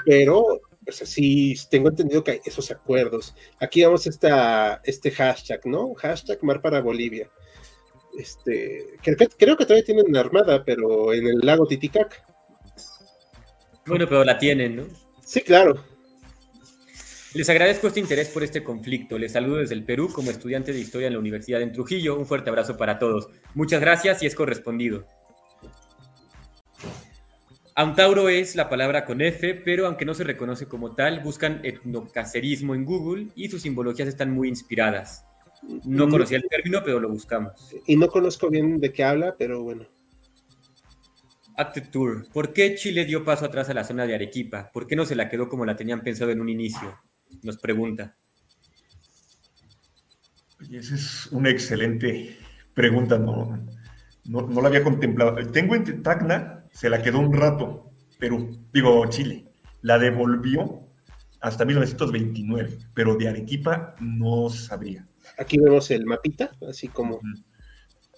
pero sí tengo entendido que hay esos acuerdos. Aquí vamos esta, este hashtag, ¿no? Hashtag Mar para Bolivia. Este, creo, que todavía tienen una armada, pero en el lago Titicaca. Bueno, pero la tienen, ¿no? Sí, claro. Les agradezco este interés por este conflicto. Les saludo desde el Perú como estudiante de historia en la Universidad en Trujillo. Un fuerte abrazo para todos. Muchas gracias y es correspondido. Antauro es la palabra con F, pero aunque no se reconoce como tal, buscan etnocacerismo en Google y sus simbologías están muy inspiradas. No mm. conocía el término, pero lo buscamos. Y no conozco bien de qué habla, pero bueno. Act Tour. ¿Por qué Chile dio paso atrás a la zona de Arequipa? ¿Por qué no se la quedó como la tenían pensado en un inicio? Nos pregunta. Esa es una excelente pregunta, no, no, no la había contemplado. Tengo en Tacna se la quedó un rato, Perú, digo Chile, la devolvió hasta 1929, pero de Arequipa no sabría. Aquí vemos el mapita, así como...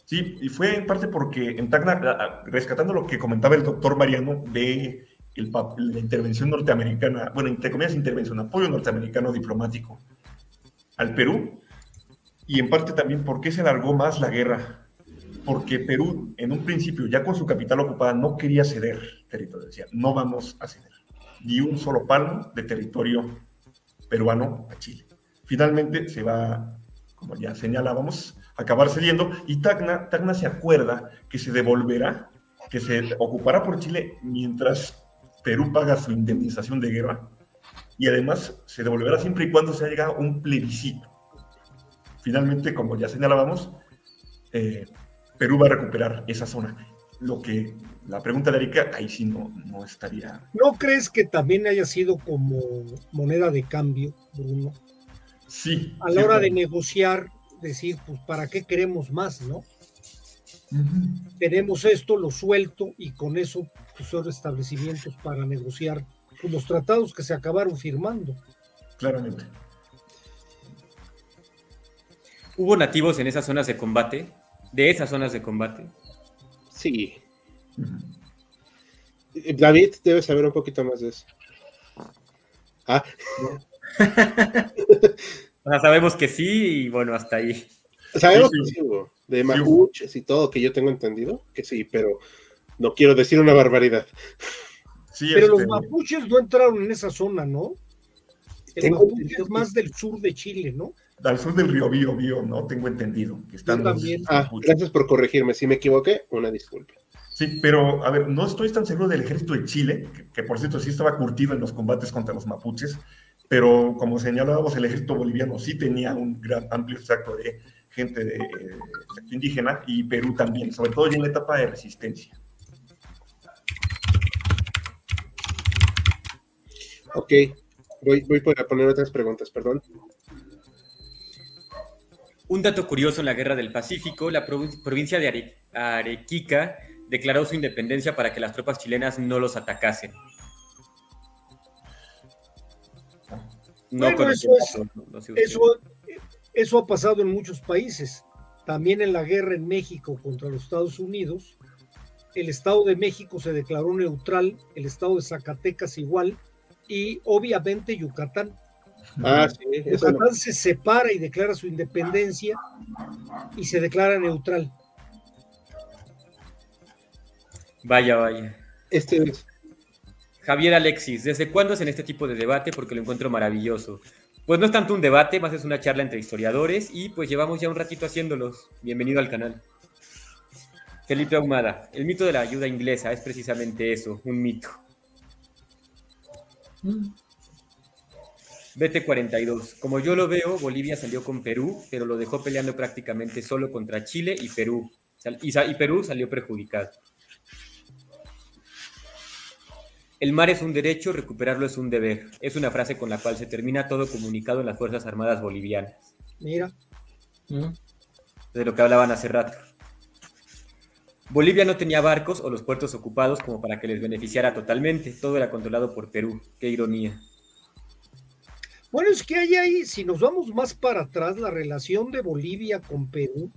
Sí, y fue en parte porque en Tacna, rescatando lo que comentaba el doctor Mariano de el, la intervención norteamericana, bueno, entre comillas intervención, apoyo norteamericano diplomático al Perú, y en parte también por qué se alargó más la guerra porque Perú, en un principio, ya con su capital ocupada, no quería ceder territorio. Decía, no vamos a ceder ni un solo palmo de territorio peruano a Chile. Finalmente se va, como ya señalábamos, a acabar cediendo y Tacna, Tacna se acuerda que se devolverá, que se ocupará por Chile mientras Perú paga su indemnización de guerra y además se devolverá siempre y cuando se haya un plebiscito. Finalmente, como ya señalábamos, eh, Perú va a recuperar esa zona. Lo que la pregunta de Erika, ahí sí no, no estaría. ¿No crees que también haya sido como moneda de cambio, Bruno? Sí. A la hora de negociar, decir, pues, ¿para qué queremos más, no? Tenemos esto, lo suelto y con eso pues, son establecimientos para negociar pues, los tratados que se acabaron firmando. Claramente. ¿Hubo nativos en esas zonas de combate? ¿De esas zonas de combate? Sí. David debe saber un poquito más de eso. Ah. o sea, sabemos que sí y bueno, hasta ahí. Sabemos que sí de mapuches y todo, que yo tengo entendido que sí, pero no quiero decir una barbaridad. pero los este, mapuches no entraron en esa zona, ¿no? El mapuche es más del sur de Chile, ¿no? Al sur del río Bío, Bío, ¿no? Tengo entendido. Que están ah, gracias por corregirme. Si me equivoqué, una disculpa. Sí, pero a ver, no estoy tan seguro del ejército de Chile, que, por cierto sí estaba curtido en los combates contra los mapuches, pero como señalábamos, el ejército boliviano sí tenía un gran amplio extracto de gente de, indígena y Perú también, sobre todo en la etapa de resistencia. Ok, voy, voy a poner otras preguntas, perdón. Un dato curioso en la Guerra del Pacífico, la provincia de Arequipa declaró su independencia para que las tropas chilenas no los atacasen. No eso, eso, ha pasado en muchos países. También en la guerra en México contra los Estados Unidos, el Estado de México se declaró neutral, el Estado de Zacatecas igual, y obviamente Yucatán. Ah, Yucatán se separa y declara su independencia y se declara neutral. Vaya, vaya. Este es. Javier Alexis, ¿desde cuándo es en este tipo de debate? Porque lo encuentro maravilloso. Pues no es tanto un debate, más es una charla entre historiadores y pues llevamos ya un ratito haciéndolos. Bienvenido al canal. Felipe Ahumada, el mito de la ayuda inglesa es precisamente eso, un mito. BT42, como yo lo veo, Bolivia salió con Perú, pero lo dejó peleando prácticamente solo contra Chile y Perú. Y Perú salió perjudicado. El mar es un derecho, recuperarlo es un deber. Es una frase con la cual se termina todo comunicado en las Fuerzas Armadas Bolivianas. Mira. De lo que hablaban hace rato. Bolivia no tenía barcos o los puertos ocupados como para que les beneficiara totalmente. Todo era controlado por Perú. Qué ironía. Bueno, es que hay ahí, si nos vamos más para atrás, la relación de Bolivia con Perú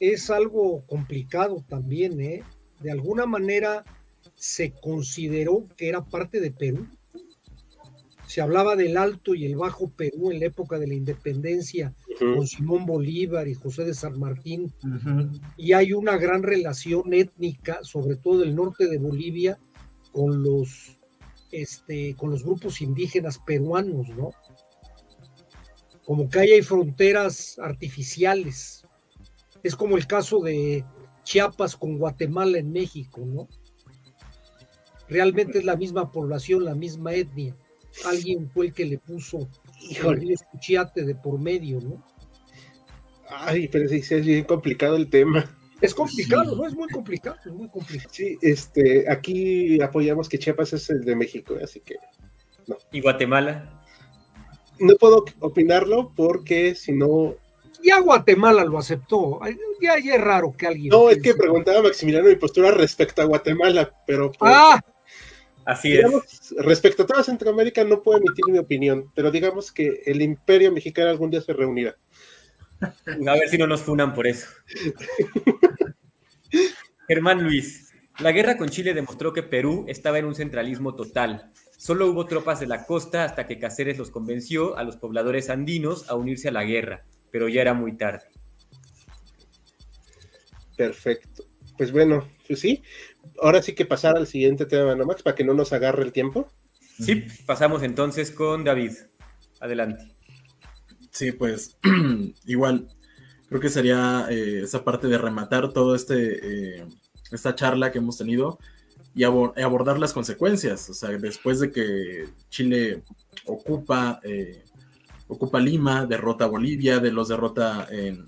es algo complicado también, ¿eh? De alguna manera, se consideró que era parte de Perú. Se hablaba del Alto y el Bajo Perú en la época de la independencia con Simón Bolívar y José de San Martín. Y hay una gran relación étnica, sobre todo del norte de Bolivia, con los, este, con los grupos indígenas peruanos, ¿no? Como que hay fronteras artificiales. Es como el caso de Chiapas con Guatemala en México, ¿no? realmente es la misma población, la misma etnia. Alguien fue el que le puso el escuchate de por medio, ¿no? Ay, pero sí, es bien complicado el tema. Es complicado, ¿no? Es muy complicado, es muy complicado. Sí, este, aquí apoyamos que Chiapas es el de México, así que no. ¿Y Guatemala? No puedo opinarlo porque si no. Ya Guatemala lo aceptó. Ya, es raro que alguien. No, es que preguntaba Maximiliano mi postura respecto a Guatemala, pero. Pues, ah, Así es. Respecto a toda Centroamérica no puedo emitir mi opinión, pero digamos que el imperio mexicano algún día se reunirá. A ver si no nos funan por eso. Germán Luis, la guerra con Chile demostró que Perú estaba en un centralismo total. Solo hubo tropas de la costa hasta que Cáceres los convenció a los pobladores andinos a unirse a la guerra, pero ya era muy tarde. Perfecto. Pues bueno, pues sí, ahora sí que pasar al siguiente tema, ¿no, Max? Para que no nos agarre el tiempo. Sí, pasamos entonces con David. Adelante. Sí, pues igual, creo que sería eh, esa parte de rematar todo este, eh, esta charla que hemos tenido y abordar las consecuencias. O sea, después de que Chile ocupa, eh, ocupa Lima, derrota a Bolivia, de los derrota en,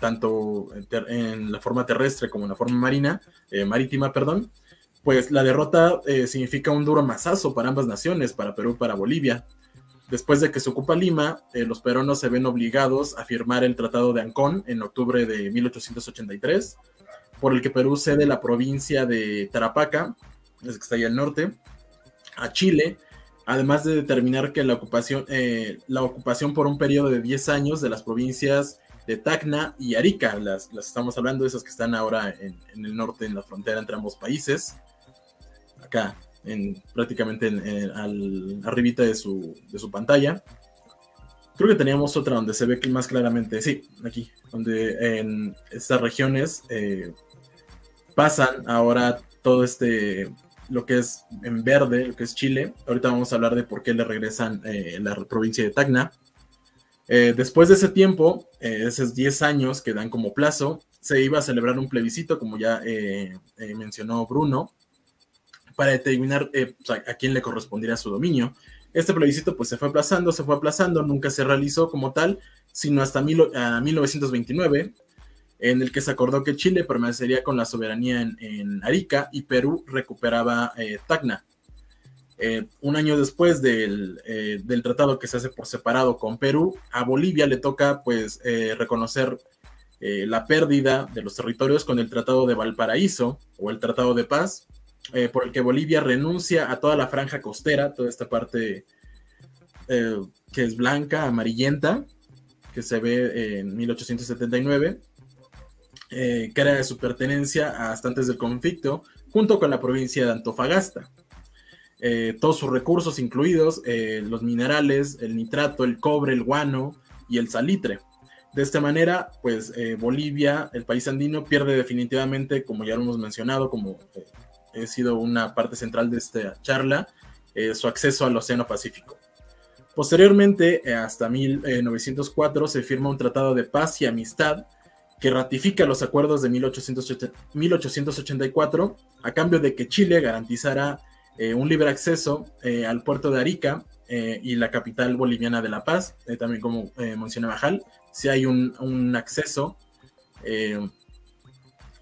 tanto en la forma terrestre como en la forma marina, marítima, perdón, pues la derrota significa un duro masazo para ambas naciones, para Perú para Bolivia. Después de que se ocupa Lima, los peruanos se ven obligados a firmar el Tratado de Ancón en octubre de 1883, por el que Perú cede la provincia de Tarapaca, es que está ahí al norte, a Chile, además de determinar que la ocupación, la ocupación por un periodo de 10 años de las provincias de Tacna y Arica, las, las estamos hablando, esas que están ahora en, el norte, en la frontera entre ambos países, acá, en, prácticamente en, al, arribita de su, pantalla. Creo que teníamos otra donde se ve más claramente, sí, aquí, donde en estas regiones eh, pasan ahora todo este, lo que es en verde, lo que es Chile. Ahorita vamos a hablar de por qué le regresan eh, la provincia de Tacna. Eh, después de ese tiempo, eh, esos 10 años que dan como plazo, se iba a celebrar un plebiscito, como ya mencionó Bruno, para determinar a quién le correspondiera su dominio. Este plebiscito pues se fue aplazando, se fue aplazando, nunca se realizó como tal, sino hasta 1929, en el que se acordó que Chile permanecería con la soberanía en, Arica y Perú recuperaba Tacna. Eh, un año después eh, del, tratado que se hace por separado con Perú, a Bolivia le toca pues eh, reconocer la pérdida de los territorios con el Tratado de Valparaíso o el Tratado de Paz, por el que Bolivia renuncia a toda la franja costera, toda esta parte que es blanca, amarillenta, que se ve en 1879, que era de su pertenencia hasta antes del conflicto, junto con la provincia de Antofagasta. Eh, todos sus recursos incluidos, eh, los minerales, el nitrato, el cobre, el guano y el salitre. De esta manera, pues eh, Bolivia, el país andino, pierde definitivamente, como ya lo hemos mencionado, como he sido una parte central de esta charla, su acceso al Océano Pacífico. Posteriormente, hasta 1904, se firma un tratado de paz y amistad que ratifica los acuerdos de 1884 a cambio de que Chile garantizara eh, un libre acceso eh, al puerto de Arica eh, y la capital boliviana de La Paz, también como mencionaba Hal, si hay un, acceso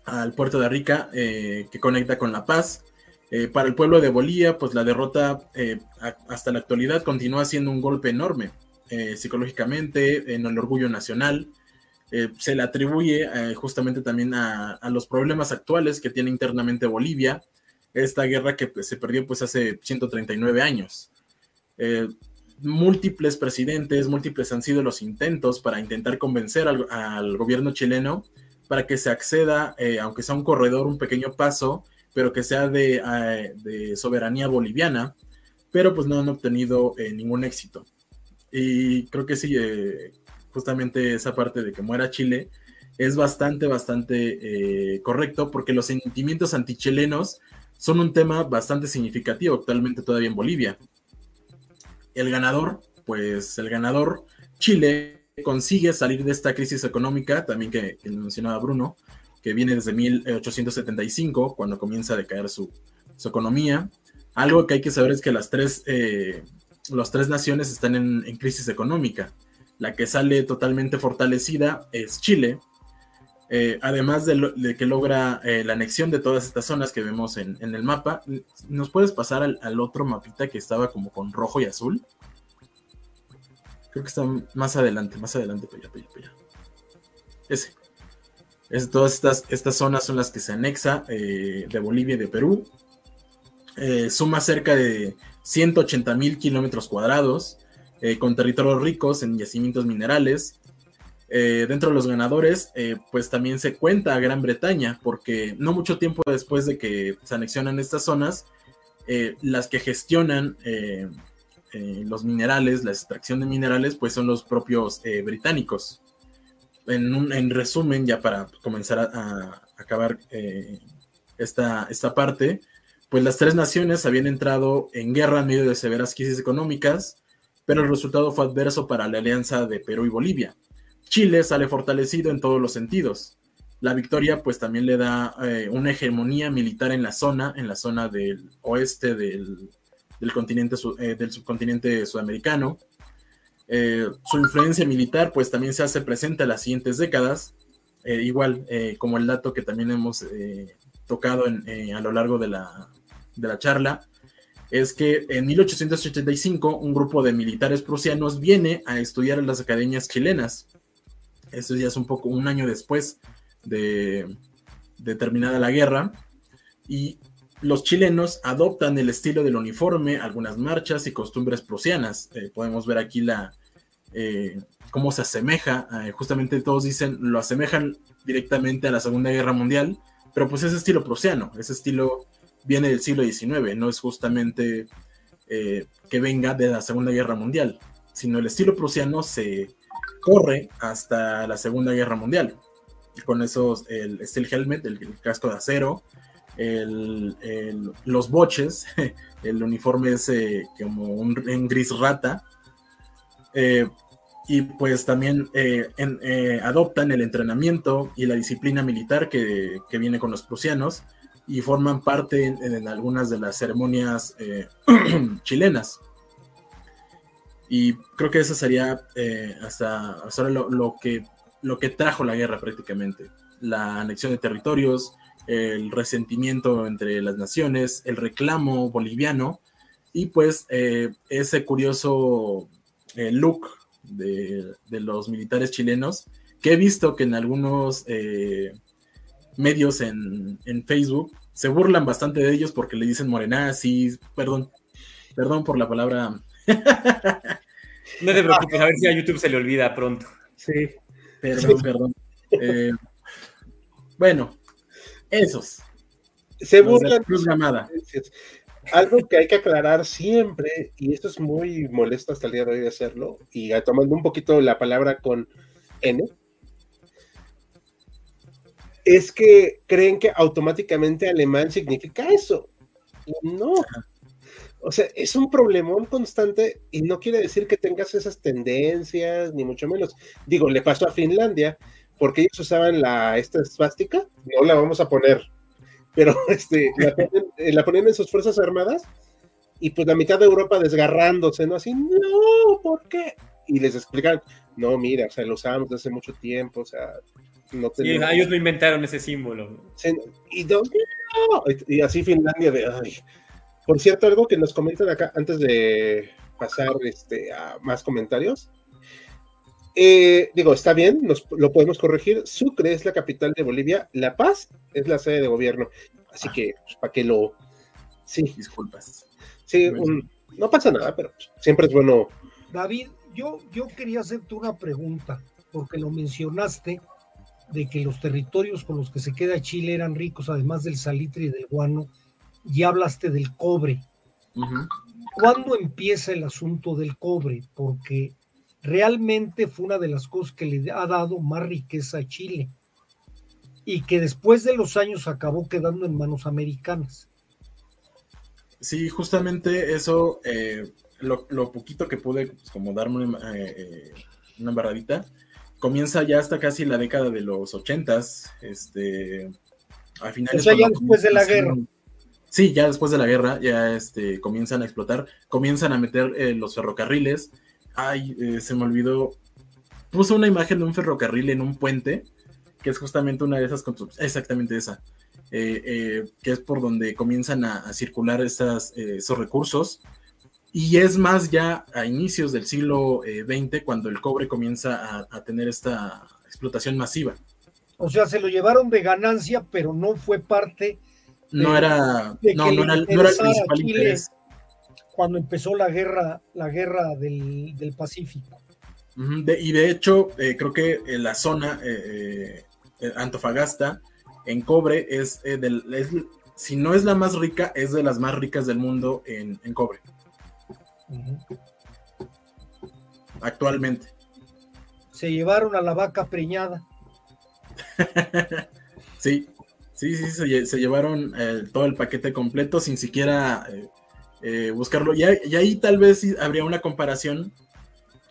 al puerto de Arica que conecta con La Paz. para el pueblo de Bolivia, pues la derrota hasta la actualidad continúa siendo un golpe enorme psicológicamente en el orgullo nacional. se le atribuye justamente también a, a, los problemas actuales que tiene internamente Bolivia, esta guerra que pues, se perdió pues hace 139 años. Eh, múltiples presidentes, múltiples han sido los intentos para intentar convencer al, gobierno chileno para que se acceda, eh, aunque sea un corredor, un pequeño paso, pero que sea de, eh, soberanía boliviana, pero pues no han obtenido ningún éxito. Y creo que sí, justamente esa parte de que muera Chile es bastante, bastante correcto, porque los sentimientos antichilenos son un tema bastante significativo actualmente todavía en Bolivia. El ganador, pues el ganador, Chile, consigue salir de esta crisis económica, también que, mencionaba Bruno, que viene desde 1875, cuando comienza a decaer su, economía. Algo que hay que saber es que las tres, eh, las tres naciones están en, crisis económica. La que sale totalmente fortalecida es Chile, eh, además de, que logra eh, la anexión de todas estas zonas que vemos en, el mapa, ¿nos puedes pasar al, otro mapita que estaba como con rojo y azul? Creo que está más adelante, más adelante, para allá, Ese. Es, todas estas, estas zonas son las que se anexa eh, de Bolivia y de Perú. suma cerca de 180 mil kilómetros cuadrados, con territorios ricos en yacimientos minerales, eh, dentro de los ganadores, eh, pues también se cuenta a Gran Bretaña, porque no mucho tiempo después de que se anexionan estas zonas, eh, las que gestionan los minerales, la extracción de minerales, pues son los propios británicos. En, resumen, ya para comenzar a, acabar esta, esta parte, pues las tres naciones habían entrado en guerra en medio de severas crisis económicas, pero el resultado fue adverso para la alianza de Perú y Bolivia Chile sale fortalecido en todos los sentidos. La victoria pues también le da eh, una hegemonía militar en la zona, en la zona del oeste del, continente, eh, del subcontinente sudamericano. Eh, su influencia militar pues también se hace presente en las siguientes décadas, igual como el dato que también hemos tocado a lo largo de la, de la charla. es que en 1885 un grupo de militares prusianos viene a estudiar en las academias chilenas. Eso ya es un poco un año después de, terminada la guerra. Y los chilenos adoptan el estilo del uniforme, algunas marchas y costumbres prusianas. Eh, podemos ver aquí la, eh, cómo se asemeja. Eh, justamente todos dicen, lo asemejan directamente a la Segunda Guerra Mundial, pero pues ese estilo prusiano, ese estilo viene del siglo XIX, no es justamente que venga de la Segunda Guerra Mundial, sino el estilo prusiano se corre hasta la Segunda Guerra Mundial. Y con esos, el steel helmet, el, casco de acero, los boches, el uniforme ese como un, gris rata, eh, y pues también eh, adoptan el entrenamiento y la disciplina militar que, que viene con los prusianos, y forman parte en, algunas de las ceremonias eh, chilenas. Y creo que eso sería eh, hasta, hasta lo, que, lo que trajo la guerra prácticamente. La anexión de territorios, el resentimiento entre las naciones, el reclamo boliviano y pues eh, ese curioso look de, de, los militares chilenos que he visto que en algunos medios en, Facebook se burlan bastante de ellos porque le dicen sí, perdón, perdón por la palabra. No te preocupes, a ver si a YouTube se le olvida pronto. Sí. Perdón, perdón. Eh, bueno, esos. Se burlan. Cruz Algo que hay que aclarar siempre, y esto es muy molesto hasta el día de hoy de hacerlo, y tomando un poquito la palabra con N, es que creen que automáticamente alemán significa eso. No. O sea, es un problemón constante y no quiere decir que tengas esas tendencias, ni mucho menos. Digo, le pasó a Finlandia, porque ellos usaban la, esta esvástica, no la vamos a poner, pero este, la, ponían, en sus fuerzas armadas y pues la mitad de Europa desgarrándose, ¿no? Así, no, ¿por qué? Y les explican, no, mira, o sea, lo usamos desde hace mucho tiempo, o sea, no ellos no inventaron ese símbolo. y, así Finlandia de... Por cierto, algo que nos comentan acá antes de pasar este, a más comentarios. Eh, digo, está bien, nos, lo podemos corregir. Sucre es la capital de Bolivia, La Paz es la sede de gobierno. Así que, pues, para que lo. Sí. Disculpas. Sí, no pasa nada, pero siempre es bueno. David, yo, yo quería hacerte una pregunta, porque lo mencionaste de que los territorios con los que se queda Chile eran ricos, además del salitre y del guano, y hablaste del cobre. ¿Cuándo empieza el asunto del cobre? Porque realmente fue una de las cosas que le ha dado más riqueza a Chile y que después de los años acabó quedando en manos americanas. Sí, justamente eso, eh, lo, poquito que pude pues, como darme una, eh, eh, una embarradita, comienza ya hasta casi la década de los ochentas, este, a finales. O ya después de la guerra. Sí, ya después de la guerra, ya este, comienzan a explotar, comienzan a meter eh, los ferrocarriles. Ay, eh, se me olvidó. Puso una imagen de un ferrocarril en un puente, que es justamente una de esas construcciones, exactamente esa, eh, que es por donde comienzan a, circular esos recursos y es más ya a inicios del siglo XX eh, cuando el cobre comienza a, tener esta explotación masiva. O sea, se lo llevaron de ganancia, pero no fue parte. no era, no, no, era, el principal interés. Cuando empezó la guerra, la guerra del, Pacífico. y de hecho, eh, creo que en la zona eh, Antofagasta, en cobre, es, del, si no es la más rica, es de las más ricas del mundo en, en cobre. Actualmente. Se llevaron a la vaca preñada. sí, sí, sí, se, llevaron eh, todo el paquete completo sin siquiera eh, buscarlo. Y, ahí tal vez habría una comparación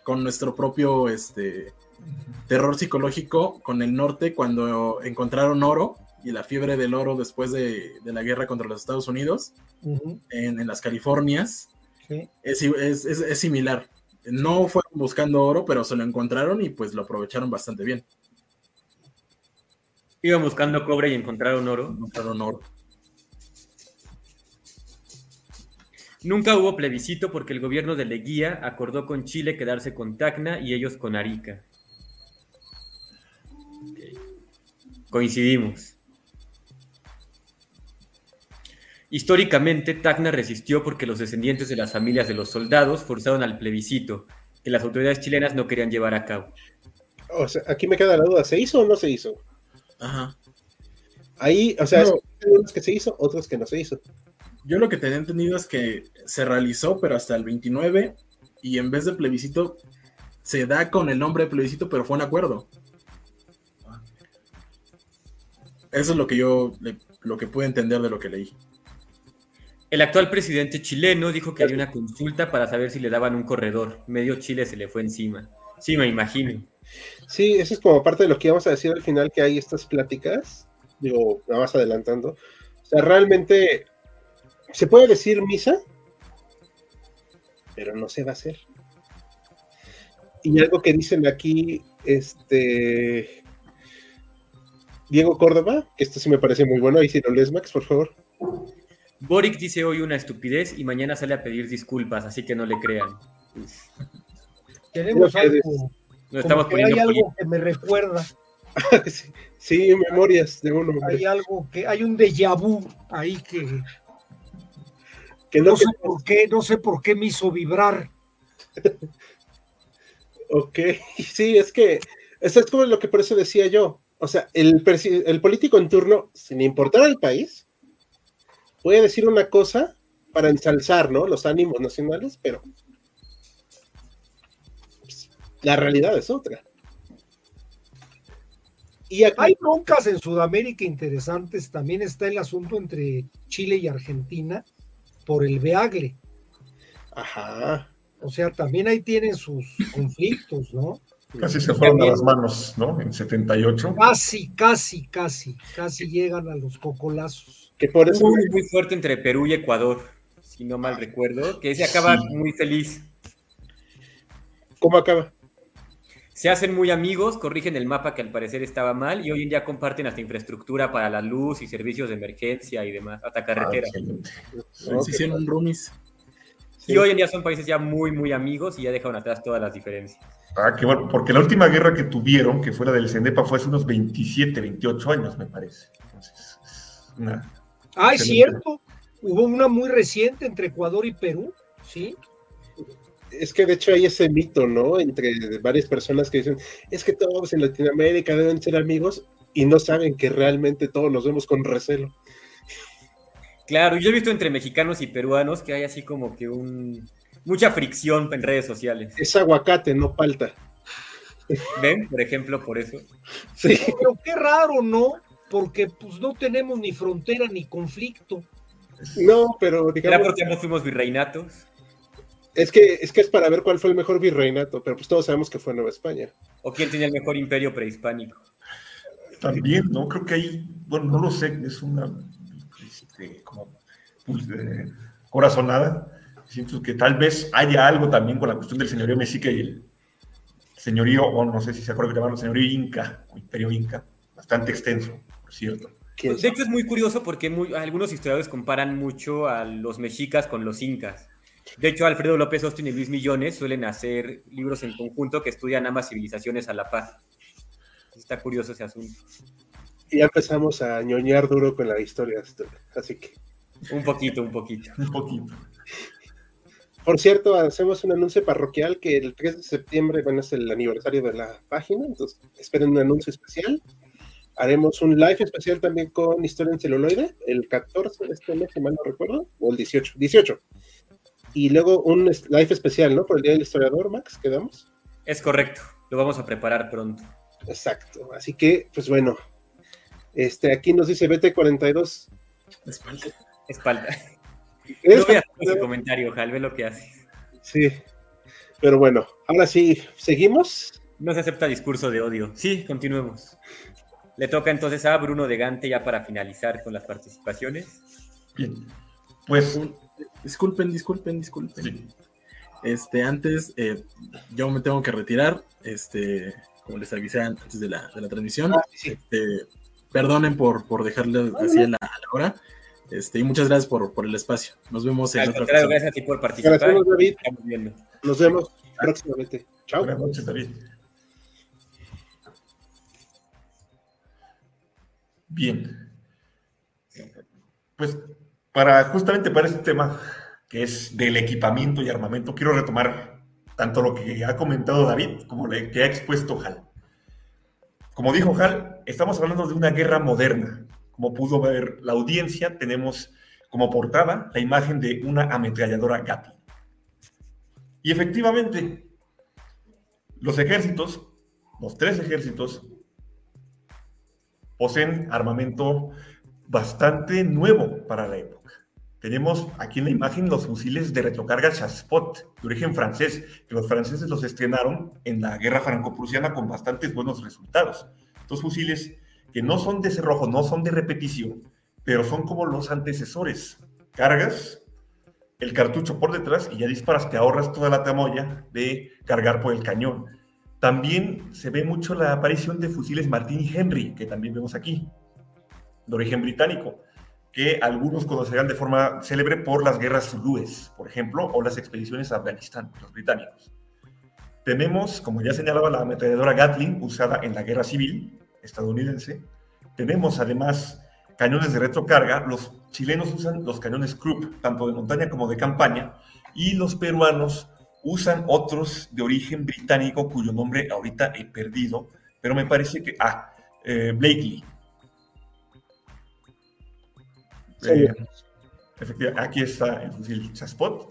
con nuestro propio este, terror psicológico con el norte cuando encontraron oro y la fiebre del oro después de, la guerra contra los Estados Unidos en, en, las Californias es, similar. No fueron buscando oro, pero se lo encontraron y pues lo aprovecharon bastante bien. Iban buscando cobre y encontraron oro. Encontraron oro. Nunca hubo plebiscito porque el gobierno de Leguía acordó con Chile quedarse con Tacna y ellos con Arica. Coincidimos. Históricamente, Tacna resistió porque los descendientes de las familias de los soldados forzaron al plebiscito, que las autoridades chilenas no querían llevar a cabo. O sea, aquí me queda la duda, ¿se hizo o no se hizo? Ajá. Ahí, o sea, No. hay unos que se hizo, otros que no se hizo. Yo lo que tenía entendido es que se realizó, pero hasta el 29, y en vez de plebiscito, se da con el nombre de plebiscito, pero fue un acuerdo. Eso es lo que yo, le- lo que pude entender de lo que leí. El actual presidente chileno dijo que había una consulta para saber si le daban un corredor. Medio Chile se le fue encima. Sí, me imagino. Sí, eso es como parte de lo que íbamos a decir al final, que hay estas pláticas, digo, nada más adelantando. O sea, realmente se puede decir misa, pero no se va a hacer. Y algo que dicen aquí, este Diego Córdoba, que esto sí me parece muy bueno, ahí si lo lees, Max, por favor. Boric dice hoy una estupidez y mañana sale a pedir disculpas, así que no le crean. Tenemos algo, como estamos que hay algo que me recuerda, sí, sí, memorias de uno, hombre. hay algo que, hay un déjà vu ahí que que no, no sé por qué, no sé por qué me hizo vibrar. Ok, sí, es que eso es como lo que por eso decía yo. O sea, el, el político en turno, sin importar al país, puede decir una cosa para ensalzar, ¿no? Los ánimos nacionales, pero pues, la realidad es otra. Y aquí, Hay broncas en Sudamérica interesantes. También está el asunto entre Chile y Argentina por el Beagle. ajá, O sea, también ahí tienen sus conflictos, ¿no? Casi se fueron a las manos, ¿no? En 78. Casi, casi, casi, casi llegan a los cocolazos. que por eso uno muy fuerte entre Perú y Ecuador, si no mal recuerdo, que ese acaba Sí. muy feliz. ¿cómo acaba? Se hacen muy amigos, corrigen el mapa que al parecer estaba mal y hoy en día comparten hasta infraestructura para la luz y servicios de emergencia y demás, hasta carretera. Ah. Se hicieron roomies. Sí. Y hoy en día son países ya muy, muy amigos y ya dejaron atrás todas las diferencias. Ah, qué bueno, porque la última guerra que tuvieron, que fue la del CENEPA, fue hace unos 27, 28 años, me parece. Entonces, es una- Ah, es cierto. Hubo una muy reciente entre Ecuador y Perú, ¿sí? Es que de hecho hay ese mito, ¿no? Entre varias personas que dicen, es que todos en Latinoamérica deben ser amigos y no saben que realmente todos nos vemos con recelo. Claro, yo he visto entre mexicanos y peruanos que hay así como que un mucha fricción en redes sociales. Es aguacate, no palta. ¿Ven? Por ejemplo, por eso. Sí, Pero qué raro, ¿no? Porque pues no tenemos ni frontera ni conflicto. no, pero ¿Será digamos, porque ambos fuimos virreinatos? Es que, es que es para ver cuál fue el mejor virreinato, pero pues todos sabemos que fue Nueva España. ¿O quién tenía el mejor imperio prehispánico? También, ¿no? Creo que ahí, bueno, no lo sé, es una este, como pues, eh, corazonada. Siento que tal vez haya algo también con la cuestión del señorío mexica y el señorío, o no sé si se acuerda que llamarlo señorío inca, o imperio inca, bastante extenso, por cierto. ¿Quién De hecho, es muy curioso porque muy- algunos historiadores comparan mucho a los mexicas con los incas. De hecho, Alfredo López Austin y Luis Millones suelen hacer libros en conjunto que estudian ambas civilizaciones a la par. Está curioso ese asunto. ya empezamos a ñoñar duro con la historia, así que. Un poquito, un poquito. Un poquito. Por cierto, hacemos un anuncio parroquial que el 3 de septiembre, bueno, es el aniversario de la página, entonces esperen un anuncio especial. Haremos un live especial también con Historia en celuloide, el 14 de este mes, si mal no recuerdo, o el 18, 18. Y luego un live especial, ¿no? Por el Día del Historiador, Max, quedamos. Es correcto. Lo vamos a preparar pronto. Exacto. Así que, pues bueno, este, aquí nos dice BT42. Espalda. Espalda. ¿Es No voy a hacer ese comentario, Jal, ve lo que hace. Sí. Pero bueno, ahora sí, seguimos. No se acepta discurso de odio. Sí, continuemos. Le toca entonces a Bruno de Gante ya para finalizar con las participaciones. Bien. Pues, Un- disculpen, disculpen, disculpen. sí. Este, antes, eh, yo me tengo que retirar. Este, como les avisé antes de la, de la transmisión. Ah, sí. Este, perdonen por, por dejarle así a la, a la hora. Este, y muchas gracias por, por el espacio. Nos vemos en Al otra ocasión. gracias a ti por participar. Gracias, David. Estamos viendo. Nos vemos próximamente. Chao. Buenas noches, David. Bien. Pues para justamente para este tema que es del equipamiento y armamento, quiero retomar tanto lo que ha comentado David como lo que ha expuesto Hal. Como dijo Hal, estamos hablando de una guerra moderna. Como pudo ver la audiencia, tenemos como portada la imagen de una ametralladora Gatling. Y efectivamente, los ejércitos, los tres ejércitos, poseen armamento bastante nuevo para la época. Tenemos aquí en la imagen los fusiles de retrocarga Chassepot, de origen francés, que los franceses los estrenaron en la guerra franco-prusiana con bastantes buenos resultados. Estos fusiles que no son de cerrojo, no son de repetición, pero son como los antecesores. Cargas el cartucho por detrás y ya disparas, te ahorras toda la tramoya de cargar por el cañón. También se ve mucho la aparición de fusiles Martin Henry, que también vemos aquí, de origen británico, que algunos conocerán de forma célebre por las guerras zulúes, por ejemplo, o las expediciones a Afganistán, los británicos. Tenemos, como ya señalaba, la ametralladora Gatling, usada en la guerra civil estadounidense. Tenemos además cañones de retrocarga. Los chilenos usan los cañones Krupp, tanto de montaña como de campaña, y los peruanos usan otros de origen británico cuyo nombre ahorita he perdido, pero me parece que, ah, eh, Blakely. Eh, efectivamente, aquí está el fusil Chaspot.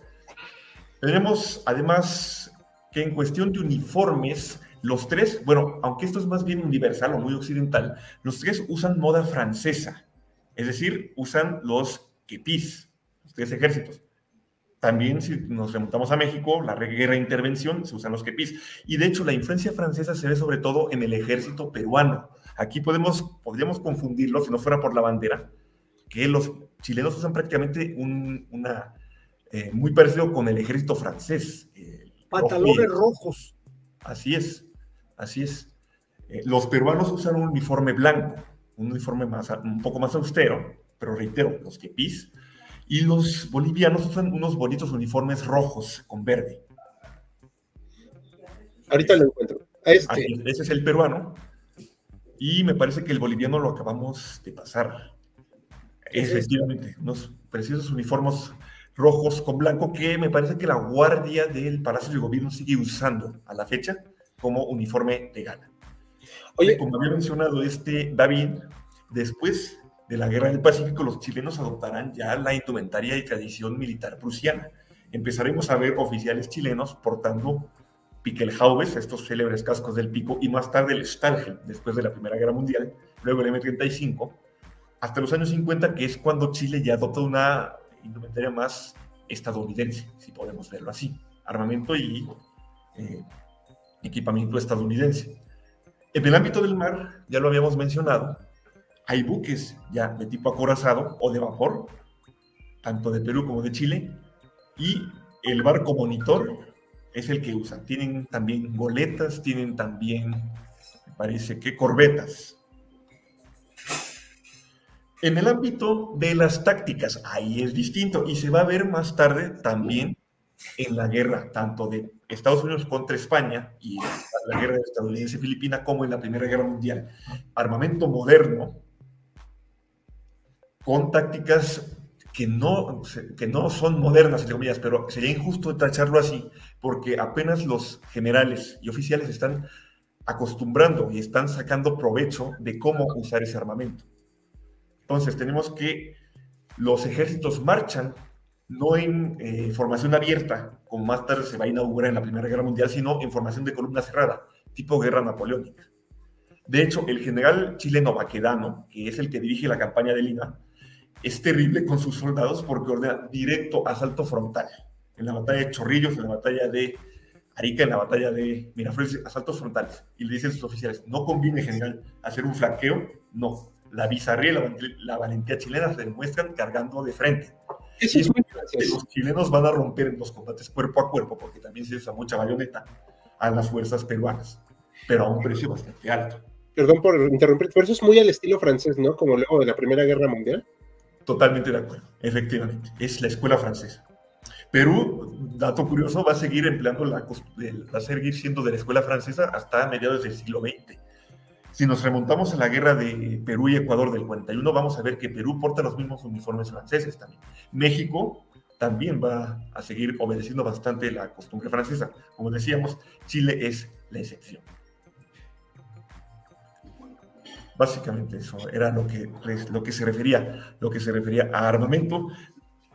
Tenemos además que en cuestión de uniformes, los tres, bueno, aunque esto es más bien universal o muy occidental, los tres usan moda francesa, es decir, usan los kepis, los tres ejércitos. También si nos remontamos a México, la guerra de intervención, se usan los kepis. Y de hecho la influencia francesa se ve sobre todo en el ejército peruano. Aquí podemos, podríamos confundirlo, si no fuera por la bandera, que los chilenos usan prácticamente un, una, eh, muy parecido con el ejército francés. Eh, Pantalones rojos. Así es, así es. Eh, los peruanos usan un uniforme blanco, un uniforme más, un poco más austero, pero reitero, los kepis. Y los bolivianos usan unos bonitos uniformes rojos con verde. Ahorita lo encuentro. Este. Ese es el peruano. Y me parece que el boliviano lo acabamos de pasar. Efectivamente, unos preciosos uniformes rojos con blanco que me parece que la guardia del Palacio de Gobierno sigue usando a la fecha como uniforme de gala. Oye, como había mencionado este David, después de la Guerra del Pacífico, los chilenos adoptarán ya la indumentaria y tradición militar prusiana. Empezaremos a ver oficiales chilenos portando Pickelhaubes, estos célebres cascos del pico, y más tarde el Stahlhelm, después de la Primera Guerra Mundial, luego el M35, hasta los años 50, que es cuando Chile ya adopta una indumentaria más estadounidense, si podemos verlo así, armamento y eh, equipamiento estadounidense. En el ámbito del mar, ya lo habíamos mencionado, hay buques ya de tipo acorazado o de vapor, tanto de Perú como de Chile, y el barco monitor es el que usan. Tienen también goletas, tienen también, me parece que corbetas. En el ámbito de las tácticas, ahí es distinto y se va a ver más tarde también en la guerra, tanto de Estados Unidos contra España y la guerra estadounidense-filipina, como en la Primera Guerra Mundial. Armamento moderno, con tácticas que no, que no son modernas, entre comillas, pero sería injusto tacharlo así, porque apenas los generales y oficiales están acostumbrando y están sacando provecho de cómo usar ese armamento. Entonces tenemos que los ejércitos marchan no en eh, formación abierta, como más tarde se va a inaugurar en la Primera Guerra Mundial, sino en formación de columna cerrada, tipo guerra napoleónica. De hecho, el general chileno Baquedano, que es el que dirige la campaña de Lima, es terrible con sus soldados porque ordena directo asalto frontal. En la batalla de Chorrillos, en la batalla de Arica, en la batalla de Miraflores, asaltos frontales. Y le dicen sus oficiales, no conviene, general, hacer un flaqueo, no. La bizarría y la, la valentía chilena se demuestran cargando de frente. Eso es muy los chilenos van a romper en los combates cuerpo a cuerpo, porque también se usa mucha bayoneta a las fuerzas peruanas, pero a un precio bastante alto. Perdón por interrumpir, pero eso es muy al estilo francés, ¿no? Como luego de la Primera Guerra Mundial. Totalmente de acuerdo, efectivamente. Es la escuela francesa. Perú, dato curioso, va a seguir empleando la, va a seguir siendo de la escuela francesa hasta mediados del siglo XX. Si nos remontamos a la guerra de Perú y Ecuador del 41, vamos a ver que Perú porta los mismos uniformes franceses también. México también va a seguir obedeciendo bastante la costumbre francesa. Como decíamos, Chile es la excepción. Básicamente eso era lo que, lo que se refería, lo que se refería a armamento.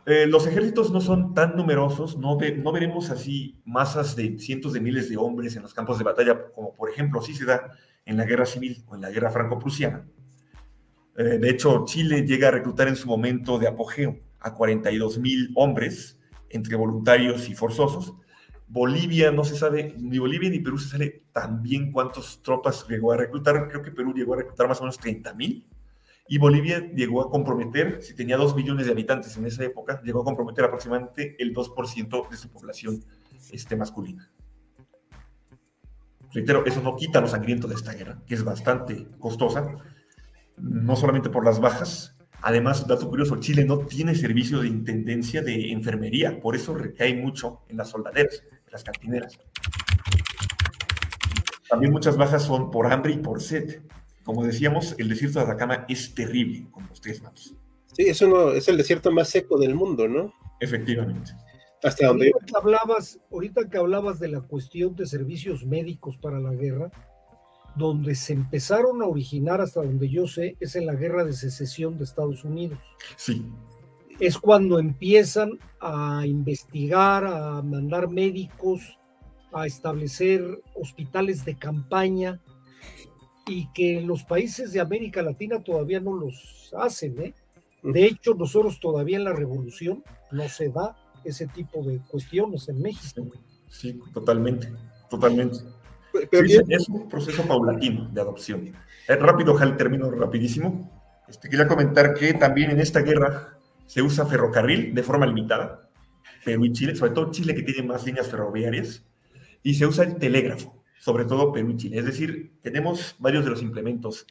Eh, los ejércitos no son tan numerosos, no, no veremos así masas de cientos de miles de hombres en los campos de batalla, como por ejemplo sí se da en la guerra civil o en la guerra franco-prusiana. Eh, de hecho, Chile llega a reclutar en su momento de apogeo a 42 mil hombres, entre voluntarios y forzosos. Bolivia no se sabe, ni Bolivia ni Perú se sabe también cuántas tropas llegó a reclutar. Creo que Perú llegó a reclutar más o menos 30 mil. Y Bolivia llegó a comprometer, si tenía 2 millones de habitantes en esa época, llegó a comprometer aproximadamente el 2% de su población este, masculina. Reitero, eso no quita lo sangriento de esta guerra, que es bastante costosa, no solamente por las bajas, Además, dato curioso, Chile no tiene servicio de intendencia de enfermería, por eso recae mucho en las soldaderas, en las cantineras. También muchas bajas son por hambre y por sed. Como decíamos, el desierto de Atacama es terrible, como ustedes matos. Sí, eso no, es el desierto más seco del mundo, ¿no? Efectivamente. Hasta donde... Ahorita que, hablabas, ahorita que hablabas de la cuestión de servicios médicos para la guerra, donde se empezaron a originar, hasta donde yo sé, es en la guerra de secesión de Estados Unidos. Sí. Es cuando empiezan a investigar, a mandar médicos, a establecer hospitales de campaña y que los países de América Latina todavía no los hacen. ¿eh? De hecho, nosotros todavía en la revolución no se da ese tipo de cuestiones en México. Sí, totalmente, totalmente es un proceso paulatino de adopción. Eh, rápido, el término rapidísimo. Este, quería comentar que también en esta guerra se usa ferrocarril de forma limitada, Perú y Chile, sobre todo Chile que tiene más líneas ferroviarias, y se usa el telégrafo, sobre todo Perú y Chile. Es decir, tenemos varios de los implementos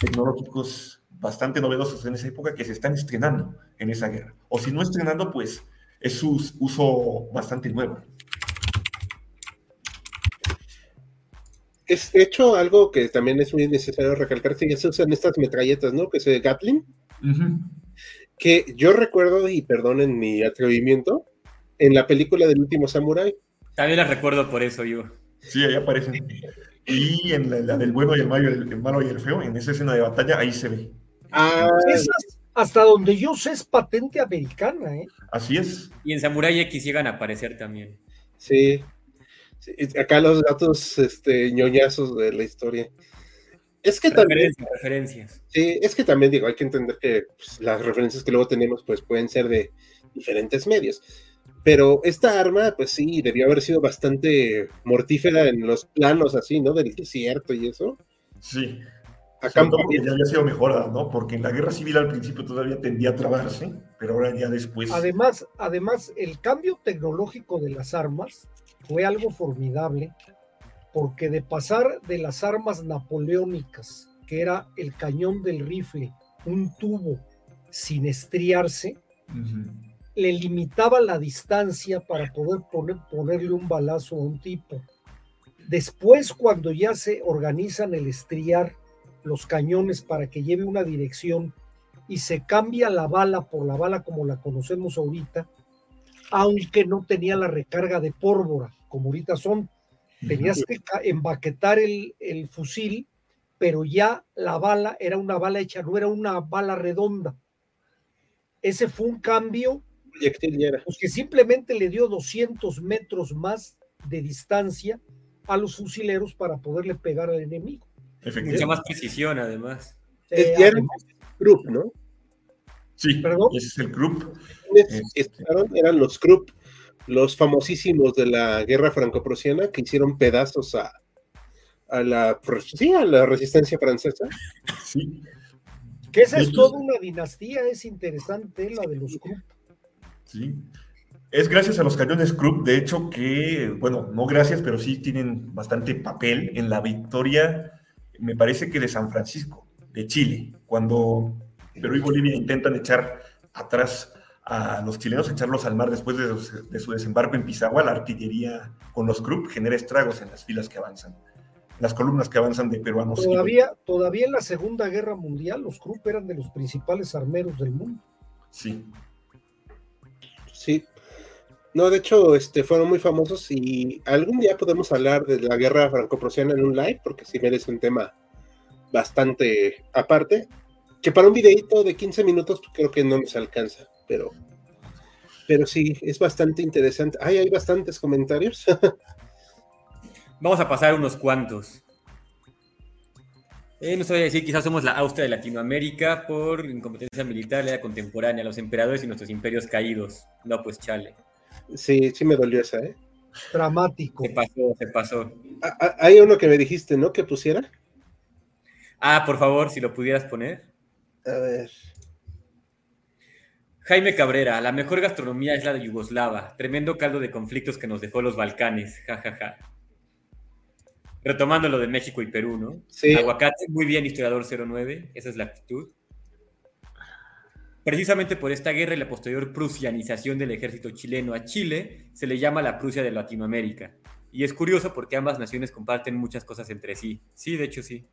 tecnológicos bastante novedosos en esa época que se están estrenando en esa guerra. O si no estrenando, pues es su uso bastante nuevo. es hecho algo que también es muy necesario recalcar, que ya se usan estas metralletas, ¿no? Que se Gatling. Que yo recuerdo, y perdonen mi atrevimiento, en la película del último Samurai. También la recuerdo por eso yo. Sí, ahí aparecen. Y en la, del bueno y el malo, el, malo y el feo, en esa escena de batalla, ahí se ve. Ah, hasta donde yo sé es patente americana, ¿eh? Así es. Y en Samurai X llegan a aparecer también. Sí, acá los datos este, ñoñazos de la historia. Es que también. Referencias. Sí, es que también digo, hay que entender que pues, las referencias que luego tenemos, pues pueden ser de diferentes medios. Pero esta arma, pues sí, debió haber sido bastante mortífera en los planos así, ¿no? Del desierto y eso. Sí. Acá ya había sido mejorada, ¿no? Porque en la guerra civil al principio todavía tendía a trabarse, pero ahora ya después. Además, además, el cambio tecnológico de las armas fue algo formidable porque de pasar de las armas napoleónicas, que era el cañón del rifle, un tubo sin estriarse, le limitaba la distancia para poder poner, ponerle un balazo a un tipo. Después, cuando ya se organizan el estriar los cañones para que lleve una dirección y se cambia la bala por la bala como la conocemos ahorita, aunque no tenía la recarga de pólvora, como ahorita son. Tenías que embaquetar el, el fusil, pero ya la bala era una bala hecha, no era una bala redonda. Ese fue un cambio pues, que simplemente le dio 200 metros más de distancia a los fusileros para poderle pegar al enemigo. Mucha más precisión, además. Es Group, ¿no? Sí, ¿Perdón? ese es el Group. Eran los Krupp, los famosísimos de la guerra franco-prusiana que hicieron pedazos a, a la, sí, a la resistencia francesa. Sí. Que esa es toda una dinastía, es interesante la de los Krupp. Sí. Es gracias a los cañones Krupp, de hecho, que, bueno, no gracias, pero sí tienen bastante papel en la victoria, me parece que de San Francisco, de Chile, cuando Perú y Bolivia intentan echar atrás a los chilenos, echarlos al mar después de, su desembarco en Pisagua, la artillería con los Krupp genera estragos en las filas que avanzan, las columnas que avanzan de peruanos. Todavía, todavía en la Segunda Guerra Mundial los Krupp eran de los principales armeros del mundo. Sí. Sí. No, de hecho, este, fueron muy famosos y algún día podemos hablar de la guerra franco-prusiana en un live, porque sí merece un tema bastante aparte, que para un videito de 15 minutos pues, creo que no nos alcanza, pero, pero sí, es bastante interesante. Ay, hay bastantes comentarios. Vamos a pasar unos cuantos. Eh, no voy a decir, quizás somos la Austria de Latinoamérica por incompetencia militar, la era contemporánea, los emperadores y nuestros imperios caídos. No, pues chale. Sí, sí me dolió esa, ¿eh? Dramático. Se pasó, se pasó. Ah, ah, hay uno que me dijiste, ¿no? Que pusiera. Ah, por favor, si lo pudieras poner. A ver. Jaime Cabrera, la mejor gastronomía es la de Yugoslava. Tremendo caldo de conflictos que nos dejó los Balcanes. Ja, ja, ja. Retomando lo de México y Perú, ¿no? Sí. Aguacate, muy bien, historiador 09. Esa es la actitud. Precisamente por esta guerra y la posterior prusianización del ejército chileno a Chile, se le llama la Prusia de Latinoamérica. Y es curioso porque ambas naciones comparten muchas cosas entre sí. Sí, de hecho sí.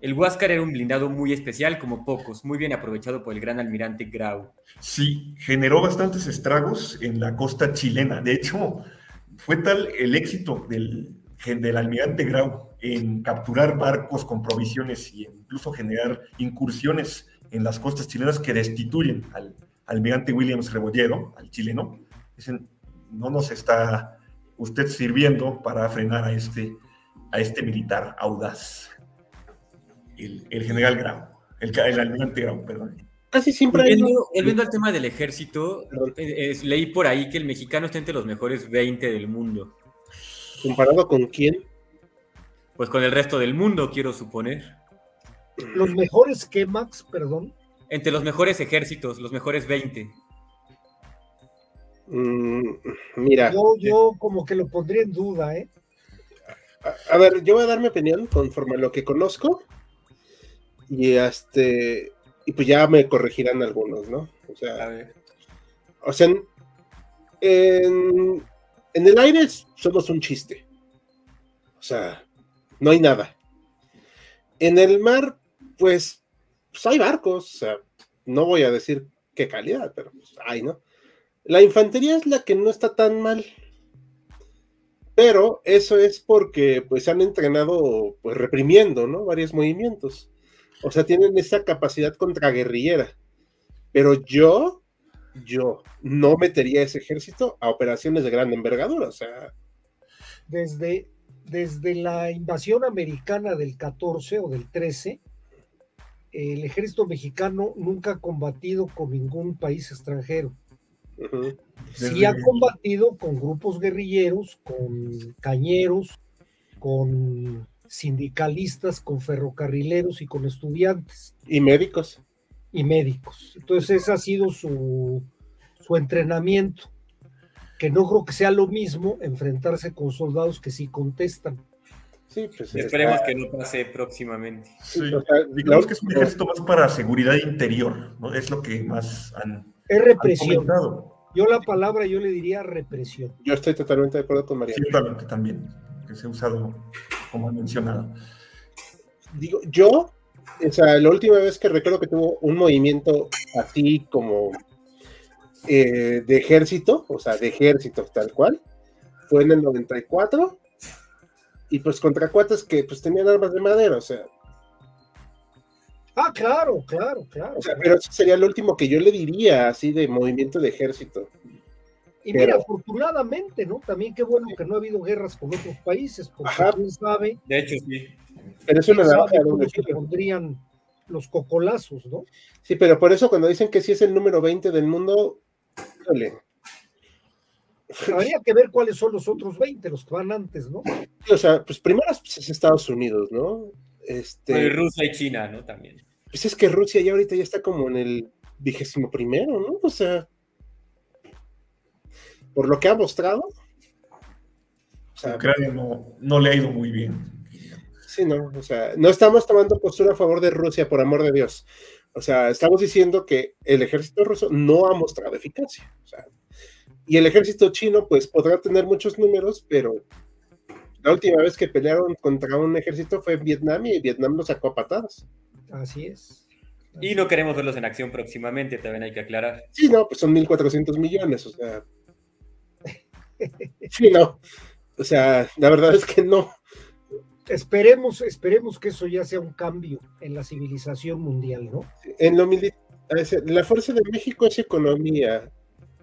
El Huáscar era un blindado muy especial, como pocos, muy bien aprovechado por el gran almirante Grau. Sí, generó bastantes estragos en la costa chilena. De hecho, fue tal el éxito del, del almirante Grau en capturar barcos con provisiones e incluso generar incursiones en las costas chilenas que destituyen al almirante Williams Rebolledo, al chileno. Dicen, no nos está usted sirviendo para frenar a este, a este militar audaz el, general Grau, el, el almirante Grau, perdón. Casi siempre volviendo, Volviendo al tema del ejército, eh, leí por ahí que el mexicano está entre los mejores 20 del mundo. ¿Comparado con quién? Pues con el resto del mundo, quiero suponer. ¿Los mejores qué, Max? Perdón. Entre los mejores ejércitos, los mejores 20. Mm, mira. Yo, yo como que lo pondría en duda, ¿eh? A, a, ver, yo voy a dar mi opinión conforme a lo que conozco. Y este, y pues ya me corregirán algunos, ¿no? O sea, o sea, en, en el aire somos un chiste. O sea, no hay nada. En el mar, pues, pues hay barcos, o sea, no voy a decir qué calidad, pero pues hay, ¿no? La infantería es la que no está tan mal. Pero eso es porque pues han entrenado pues reprimiendo, ¿no? Varios movimientos. O sea, tienen esa capacidad contraguerrillera. Pero yo, yo no metería ese ejército a operaciones de gran envergadura. O sea. Desde, desde la invasión americana del 14 o del 13, el ejército mexicano nunca ha combatido con ningún país extranjero. Sí ha combatido con grupos guerrilleros, con cañeros, con sindicalistas, con ferrocarrileros y con estudiantes. Y médicos. Y médicos. Entonces ese ha sido su, su entrenamiento, que no creo que sea lo mismo enfrentarse con soldados que sí contestan. Sí, pues Esperemos que no pase próximamente. Sí, digamos que es un ejército más para seguridad interior, ¿no? Es lo que más han. Es represión. yo la palabra yo le diría represión. Yo estoy totalmente de acuerdo con María. Ciertamente también, que se ha usado como han mencionado. Digo, yo, o sea, la última vez que recuerdo que tuvo un movimiento así como eh, de ejército, o sea, de ejército tal cual, fue en el 94, y pues contra cuates que pues tenían armas de madera, o sea. Ah, claro, claro, claro. O sea, pero eso sería lo último que yo le diría así de movimiento de ejército. Y mira, afortunadamente, ¿no? También qué bueno que no ha habido guerras con otros países, porque quién sabe. De hecho, sí. Pero es una navaja se pondrían los cocolazos, ¿no? Sí, pero por eso cuando dicen que sí es el número 20 del mundo, dale. Habría que ver cuáles son los otros 20, los que van antes, ¿no? o sea, pues primero es Estados Unidos, ¿no? Este... Rusia y China, ¿no? También. Pues es que Rusia ya ahorita ya está como en el vigésimo primero, ¿no? O sea, por lo que ha mostrado. Ucrania no, no le ha ido muy bien. Sí, no, o sea, no estamos tomando postura a favor de Rusia, por amor de Dios. O sea, estamos diciendo que el ejército ruso no ha mostrado eficacia. Y el ejército chino, pues podrá tener muchos números, pero la última vez que pelearon contra un ejército fue en Vietnam y Vietnam los sacó a patadas. Así es. Y no queremos verlos en acción próximamente, también hay que aclarar. Sí, no, pues son 1.400 millones, o sea. Sí, no. O sea, la verdad es que no. Esperemos, esperemos que eso ya sea un cambio en la civilización mundial, ¿no? En lo militar, la fuerza de México es economía.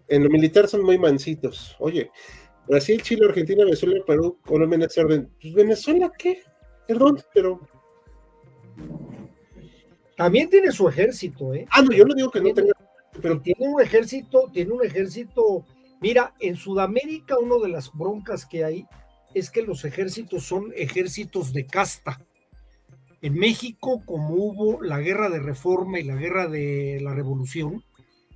En lo militar son muy mansitos. Oye, Brasil, Chile, Argentina, Venezuela, Perú, Colombia, orden. Pues Venezuela, ¿qué? Perdón, pero. También tiene su ejército, ¿eh? Ah, no, yo no digo que no tenga. Pero tiene un ejército, tiene un ejército. Mira, en Sudamérica, una de las broncas que hay es que los ejércitos son ejércitos de casta. En México, como hubo la guerra de reforma y la guerra de la revolución,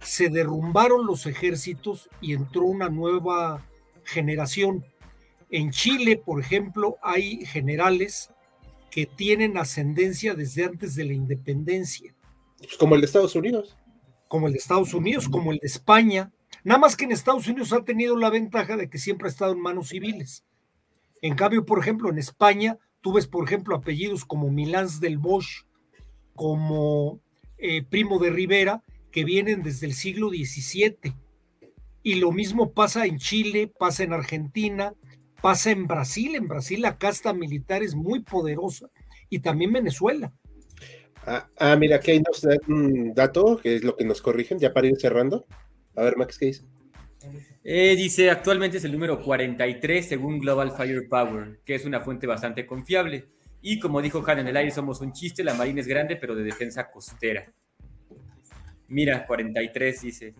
se derrumbaron los ejércitos y entró una nueva generación. En Chile, por ejemplo, hay generales que tienen ascendencia desde antes de la independencia. Pues como el de Estados Unidos. Como el de Estados Unidos, como el de España. Nada más que en Estados Unidos ha tenido la ventaja de que siempre ha estado en manos civiles. En cambio, por ejemplo, en España, tú ves, por ejemplo, apellidos como Milán del Bosch, como eh, Primo de Rivera, que vienen desde el siglo XVII. Y lo mismo pasa en Chile, pasa en Argentina, pasa en Brasil. En Brasil la casta militar es muy poderosa y también Venezuela. Ah, ah mira, aquí hay un dato que es lo que nos corrigen, ya para ir cerrando. A ver, Max, ¿qué dice? Eh, dice, actualmente es el número 43 según Global Firepower, que es una fuente bastante confiable. Y como dijo Han en el aire, somos un chiste, la Marina es grande, pero de defensa costera. Mira, 43 dice.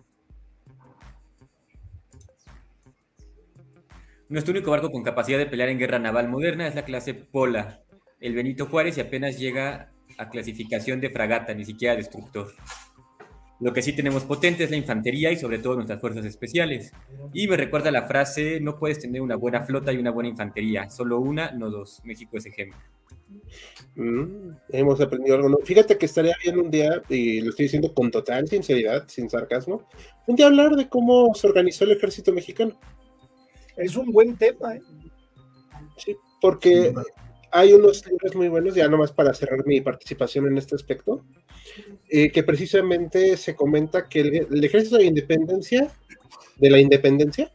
Nuestro único barco con capacidad de pelear en guerra naval moderna es la clase Pola, el Benito Juárez, y apenas llega a clasificación de fragata, ni siquiera destructor. Lo que sí tenemos potente es la infantería y sobre todo nuestras fuerzas especiales. Y me recuerda la frase, no puedes tener una buena flota y una buena infantería, solo una, no dos. México es ejemplo. Mm, hemos aprendido algo. Fíjate que estaría bien un día, y lo estoy diciendo con total sinceridad, sin sarcasmo, un día hablar de cómo se organizó el ejército mexicano. Es un buen tema. ¿eh? Sí, porque hay unos libros muy buenos, ya nomás para cerrar mi participación en este aspecto, eh, que precisamente se comenta que el, ejército de independencia, de la independencia,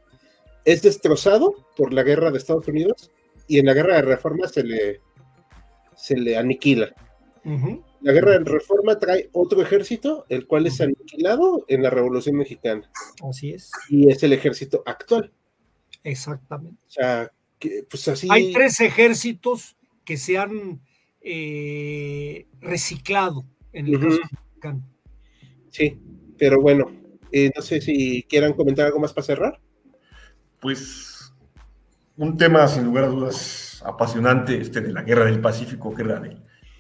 es destrozado por la guerra de Estados Unidos y en la guerra de reforma se le, se le aniquila. La guerra de reforma trae otro ejército, el cual es aniquilado en la Revolución Mexicana. Así es. Y es el ejército actual. Exactamente. O sea, pues así. Hay tres ejércitos que se han eh, reciclado en el caso mexicano. Sí, pero bueno, eh, no sé si quieran comentar algo más para cerrar. Pues un tema sin lugar a dudas apasionante, este de la guerra del Pacífico, guerra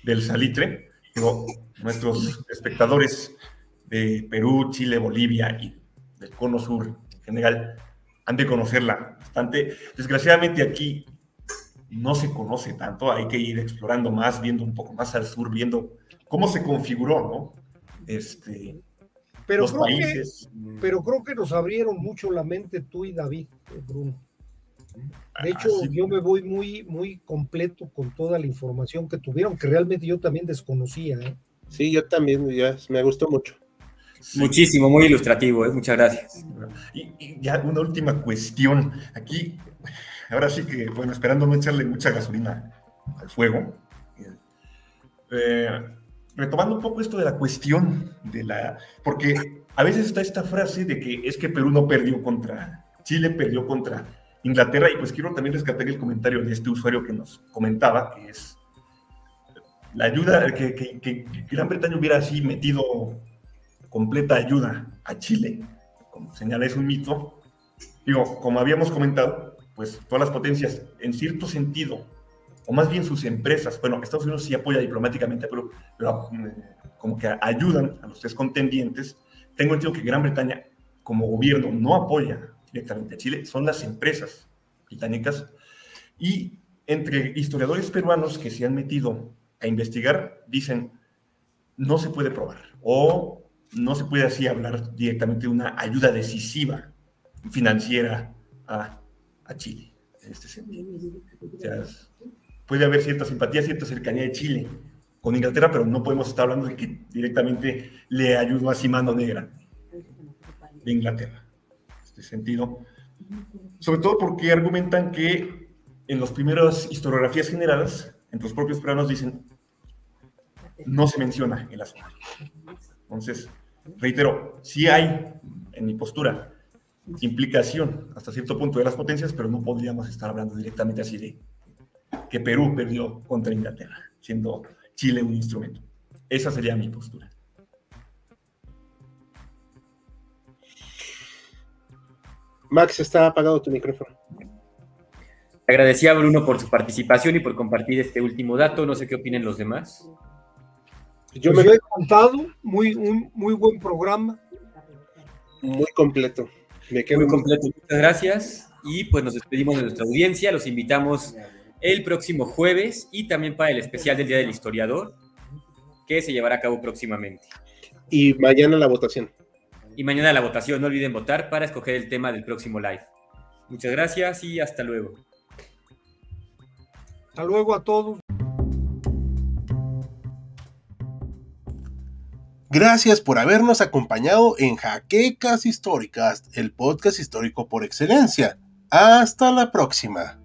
del salitre. Pero nuestros espectadores de Perú, Chile, Bolivia y del Cono Sur en general han de conocerla bastante. Desgraciadamente aquí no se conoce tanto, hay que ir explorando más, viendo un poco más al sur, viendo cómo se configuró, ¿no? Este, pero, creo Que, pero creo que nos abrieron mucho la mente tú y David, eh, Bruno. De hecho, yo me voy muy, muy completo con toda la información que tuvieron, que realmente yo también desconocía. ¿eh? Sí, yo también, ya me gustó mucho. Muchísimo, muy ilustrativo, ¿eh? muchas gracias. Y, ya una última cuestión. Aquí, ahora sí que, bueno, esperando no echarle mucha gasolina al fuego. Eh, retomando un poco esto de la cuestión de la. Porque a veces está esta frase de que es que Perú no perdió contra. Chile perdió contra Inglaterra, y pues quiero también rescatar el comentario de este usuario que nos comentaba, que es la ayuda, que, que, que Gran Bretaña hubiera así metido completa ayuda a Chile, como señala es un mito, digo, como habíamos comentado, pues todas las potencias, en cierto sentido, o más bien sus empresas, bueno, Estados Unidos sí apoya diplomáticamente, pero, pero mm, como que ayudan a los tres contendientes. Tengo entendido que Gran Bretaña, como gobierno, no apoya directamente a Chile, son las empresas británicas. Y entre historiadores peruanos que se han metido a investigar, dicen, no se puede probar o no se puede así hablar directamente de una ayuda decisiva financiera a, Chile. En este sentido. puede haber cierta simpatía, cierta cercanía de Chile con Inglaterra, pero no podemos estar hablando de que directamente le ayudó así mano negra de Inglaterra. Este sentido. Sobre todo porque argumentan que en las primeras historiografías generadas, entre los propios peruanos dicen, no se menciona el asunto. Entonces, reitero, sí hay, en mi postura, implicación hasta cierto punto de las potencias, pero no podríamos estar hablando directamente así de que Perú perdió contra Inglaterra, siendo Chile un instrumento. Esa sería mi postura. Max, está apagado tu micrófono. Agradecía a Bruno por su participación y por compartir este último dato. No sé qué opinen los demás. Yo me lo he encantado, muy, un, muy buen programa. Muy completo. Me quedo muy completo. Muchas gracias. Y pues nos despedimos de nuestra audiencia. Los invitamos el próximo jueves y también para el especial del Día del Historiador, que se llevará a cabo próximamente. Y mañana la votación. Y mañana la votación. No olviden votar para escoger el tema del próximo live. Muchas gracias y hasta luego. Hasta luego a todos. Gracias por habernos acompañado en Jaquecas Históricas, el podcast histórico por excelencia. Hasta la próxima.